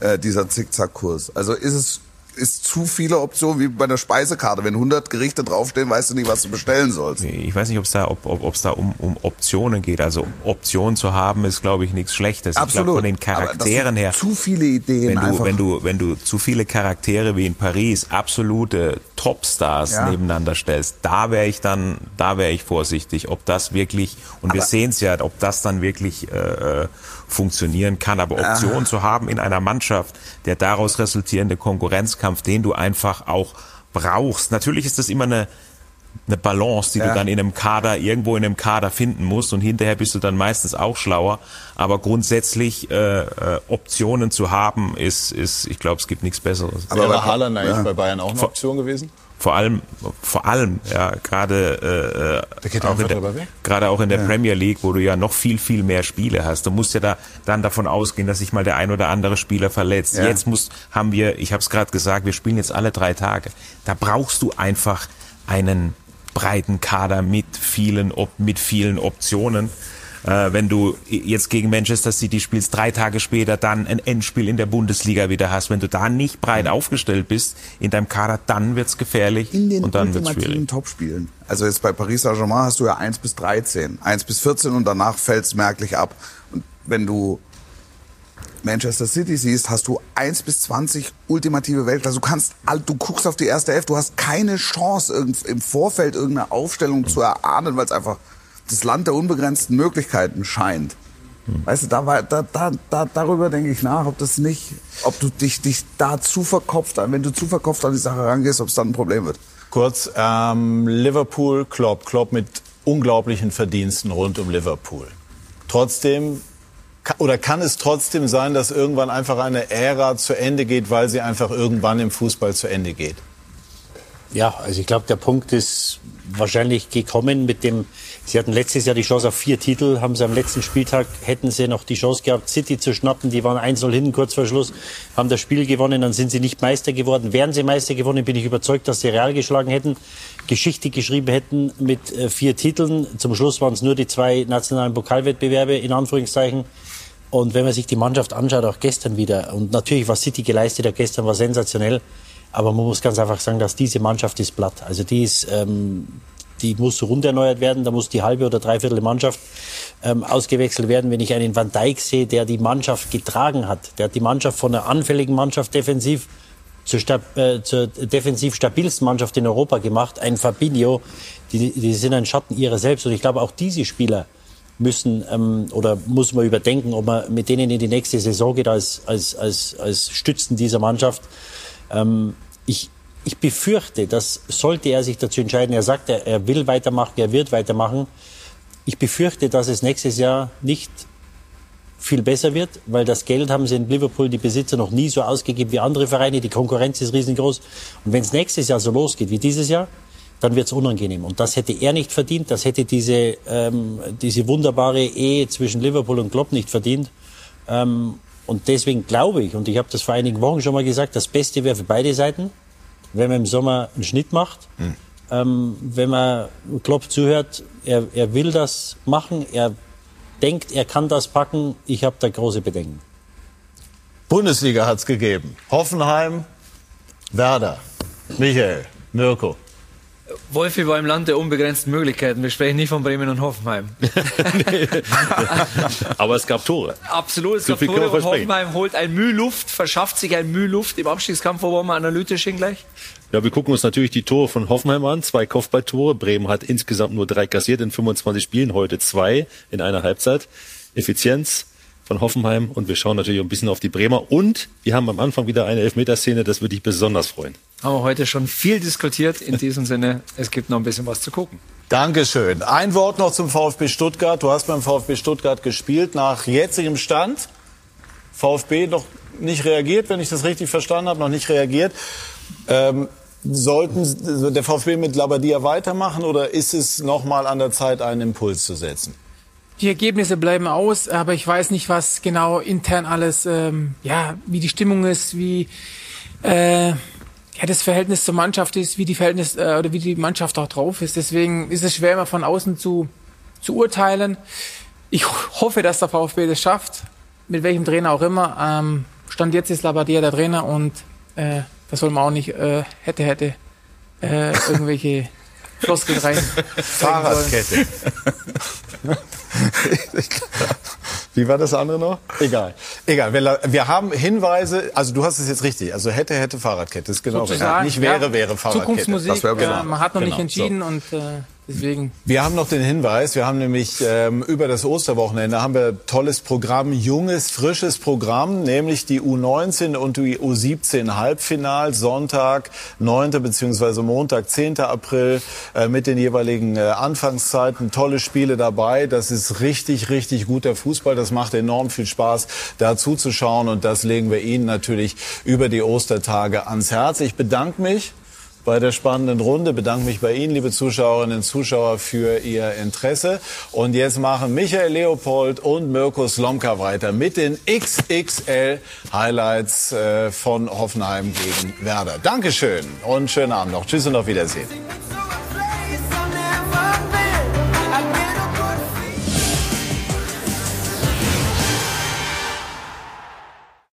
Speaker 5: äh, dieser Zickzackkurs? Also ist es ist zu viele Optionen wie bei der Speisekarte. Wenn 100 Gerichte draufstehen, weißt du nicht, was du bestellen sollst.
Speaker 2: Ich weiß nicht, ob's da, ob es ob, ob's da um, um Optionen geht. Also Optionen zu haben, ist, glaube ich, nichts Schlechtes.
Speaker 5: Absolut.
Speaker 2: Ich glaube, von den Charakteren her.
Speaker 5: Zu viele Ideen
Speaker 2: wenn du,
Speaker 5: einfach.
Speaker 2: wenn du, wenn du zu viele Charaktere wie in Paris, absolute Topstars
Speaker 5: Ja.
Speaker 2: nebeneinander stellst, da wäre ich dann, da wäre ich vorsichtig, ob das wirklich, und wir
Speaker 5: Aber-
Speaker 2: sehen es ja, ob das dann wirklich äh, äh, funktionieren kann. Aber Optionen zu haben in einer Mannschaft, der daraus resultierende Konkurrenzkampf, den du einfach auch brauchst. Natürlich ist das immer eine eine Balance, die
Speaker 5: Ja.
Speaker 2: du dann in einem Kader, irgendwo in einem Kader finden musst und hinterher bist du dann meistens auch schlauer. Aber grundsätzlich äh, äh, Optionen zu haben, ist, ist ich glaube, es gibt nichts Besseres.
Speaker 1: Aber Wäre Haaland eigentlich bei Bayern auch eine Option gewesen?
Speaker 2: Vor allem, vor allem, ja, gerade äh,
Speaker 1: geht
Speaker 2: auch der, auch in der
Speaker 1: Ja.
Speaker 2: Premier League, wo du ja noch viel, viel mehr Spiele hast. Du musst ja da dann davon ausgehen, dass sich mal der ein oder andere Spieler verletzt.
Speaker 5: Ja.
Speaker 2: Jetzt muss, haben wir, ich habe es gerade gesagt, wir spielen jetzt alle drei Tage. Da brauchst du einfach einen breiten Kader mit vielen, mit vielen Optionen. Äh, wenn du jetzt gegen Manchester City spielst, drei Tage später dann ein Endspiel in der Bundesliga wieder hast, wenn du da nicht breit aufgestellt bist in deinem Kader, dann wird's gefährlich
Speaker 5: in den
Speaker 2: und dann wird's
Speaker 5: ultimativen
Speaker 2: schwierig.
Speaker 5: Topspielen. Also jetzt bei Paris Saint-Germain hast du ja 1 bis 13, 1 bis 14 und danach fällt es merklich ab. Und wenn du Manchester City siehst, hast du 1 bis 20 ultimative Weltklasse. Du kannst, du guckst auf die erste Elf, du hast keine Chance im Vorfeld irgendeine Aufstellung zu erahnen, weil es einfach das Land der unbegrenzten Möglichkeiten scheint. Weißt du, da, war, da, da, da, darüber denke ich nach, ob das nicht, ob du dich, dich da zu verkopft, wenn du zu verkopft an die Sache rangehst, ob es dann ein Problem wird.
Speaker 1: Kurz, ähm, Liverpool, Klopp, Klopp mit unglaublichen Verdiensten rund um Liverpool. Trotzdem, oder kann es trotzdem sein, dass irgendwann einfach eine Ära zu Ende geht, weil sie einfach irgendwann im Fußball zu Ende geht?
Speaker 3: Ja, also ich glaube, der Punkt ist wahrscheinlich gekommen mit dem, Sie hatten letztes Jahr die Chance auf vier Titel, haben sie am letzten Spieltag, hätten sie noch die Chance gehabt, City zu schnappen, die waren 1-0 hinten kurz vor Schluss, haben das Spiel gewonnen, dann sind sie nicht Meister geworden. Wären sie Meister geworden, bin ich überzeugt, dass sie Real geschlagen hätten, Geschichte geschrieben hätten mit äh, vier Titeln. Zum Schluss waren es nur die zwei nationalen Pokalwettbewerbe, in Anführungszeichen. Und wenn man sich die Mannschaft anschaut, auch gestern wieder, und natürlich, was City geleistet hat gestern, war sensationell. Aber man muss ganz einfach sagen, dass diese Mannschaft ist platt. Also die ist, ähm, die muss rund erneuert werden. Da muss die halbe oder dreiviertel Mannschaft ähm, ausgewechselt werden. Wenn ich einen Van Dijk sehe, der die Mannschaft getragen hat, der hat die Mannschaft von einer anfälligen Mannschaft defensiv zur, äh, zur defensiv stabilsten Mannschaft in Europa gemacht. Ein Fabinho, die, die sind ein Schatten ihrer selbst. Und ich glaube, auch diese Spieler müssen ähm, oder muss man überdenken, ob man mit denen in die nächste Saison geht als, als, als, als Stützen dieser Mannschaft. Ähm, ich, ich befürchte, dass sollte er sich dazu entscheiden, er sagt, er, er will weitermachen, er wird weitermachen. Ich befürchte, dass es nächstes Jahr nicht viel besser wird, weil das Geld haben sie in Liverpool, die Besitzer, noch nie so ausgegeben wie andere Vereine. Die Konkurrenz ist riesengroß. Und wenn es nächstes Jahr so losgeht wie dieses Jahr, dann wird es unangenehm. Und das hätte er nicht verdient, das hätte diese, ähm, diese wunderbare Ehe zwischen Liverpool und Klopp nicht verdient. Ähm, und deswegen glaube ich, und ich habe das vor einigen Wochen schon mal gesagt, das Beste wäre für beide Seiten, wenn man im Sommer einen Schnitt macht. Mhm. Ähm, wenn man Klopp zuhört, er, er will das machen, er denkt, er kann das packen. Ich habe da große Bedenken.
Speaker 1: Bundesliga hat es gegeben. Hoffenheim, Werder, Michael, Mirko.
Speaker 14: Wolfi war im Land der unbegrenzten Möglichkeiten. Wir sprechen nicht von Bremen und Hoffenheim. (laughs)
Speaker 18: Aber es gab Tore.
Speaker 14: Absolut, es so gab Tore und Hoffenheim holt ein Mühe Luft, verschafft sich ein Mühe Luft im Abstiegskampf. Wo wollen wir analytisch hin gleich?
Speaker 18: Ja, wir gucken uns natürlich die Tore von Hoffenheim an. Zwei Kopfballtore. Bremen hat insgesamt nur drei kassiert in 25 Spielen, heute zwei in einer Halbzeit. Effizienz von Hoffenheim und wir schauen natürlich ein bisschen auf die Bremer und wir haben am Anfang wieder eine Elfmeterszene, das würde dich besonders freuen
Speaker 14: haben wir heute schon viel diskutiert. In diesem Sinne, es gibt noch ein bisschen was zu gucken.
Speaker 1: Dankeschön. Ein Wort noch zum VfB Stuttgart. Du hast beim VfB Stuttgart gespielt. Nach jetzigem Stand, VfB noch nicht reagiert, wenn ich das richtig verstanden habe, noch nicht reagiert. Ähm, sollten der VfB mit Labadia weitermachen oder ist es noch mal an der Zeit, einen Impuls zu setzen?
Speaker 4: Die Ergebnisse bleiben aus, aber ich weiß nicht, was genau intern alles, ähm, ja, wie die Stimmung ist, wie äh, ja, das Verhältnis zur Mannschaft ist, wie die Verhältnis äh, oder wie die Mannschaft auch drauf ist. Deswegen ist es schwer, immer von außen zu, zu urteilen. Ich hoffe, dass der VfB das schafft, mit welchem Trainer auch immer. Ähm, Stand jetzt ist Labadia der Trainer und äh, da soll man auch nicht äh, hätte, hätte äh, irgendwelche (laughs) Floskeln rein.
Speaker 1: Fahrradkette. (laughs) Wie war das andere noch? Egal. Egal. Wir, wir, haben Hinweise, also du hast es jetzt richtig. Also hätte, hätte Fahrradkette. Das ist genau
Speaker 4: Sozusagen,
Speaker 1: Nicht wäre, ja, wäre Fahrradkette.
Speaker 4: Zukunftsmusik,
Speaker 1: das wäre genau.
Speaker 4: man hat noch
Speaker 1: genau.
Speaker 4: nicht entschieden so. und äh, Deswegen.
Speaker 1: Wir haben noch den Hinweis, wir haben nämlich ähm, über das Osterwochenende haben wir tolles Programm, junges, frisches Programm, nämlich die U19 und die U17 Halbfinal, Sonntag, 9. bzw. Montag, 10. April äh, mit den jeweiligen äh, Anfangszeiten. Tolle Spiele dabei. Das ist richtig, richtig guter Fußball. Das macht enorm viel Spaß, da zuzuschauen und das legen wir Ihnen natürlich über die Ostertage ans Herz. Ich bedanke mich bei der spannenden Runde. Bedanke mich bei Ihnen, liebe Zuschauerinnen und Zuschauer, für Ihr Interesse. Und jetzt machen Michael Leopold und Mirko Slomka weiter mit den XXL Highlights äh, von Hoffenheim gegen Werder. Dankeschön und schönen Abend noch. Tschüss und auf Wiedersehen.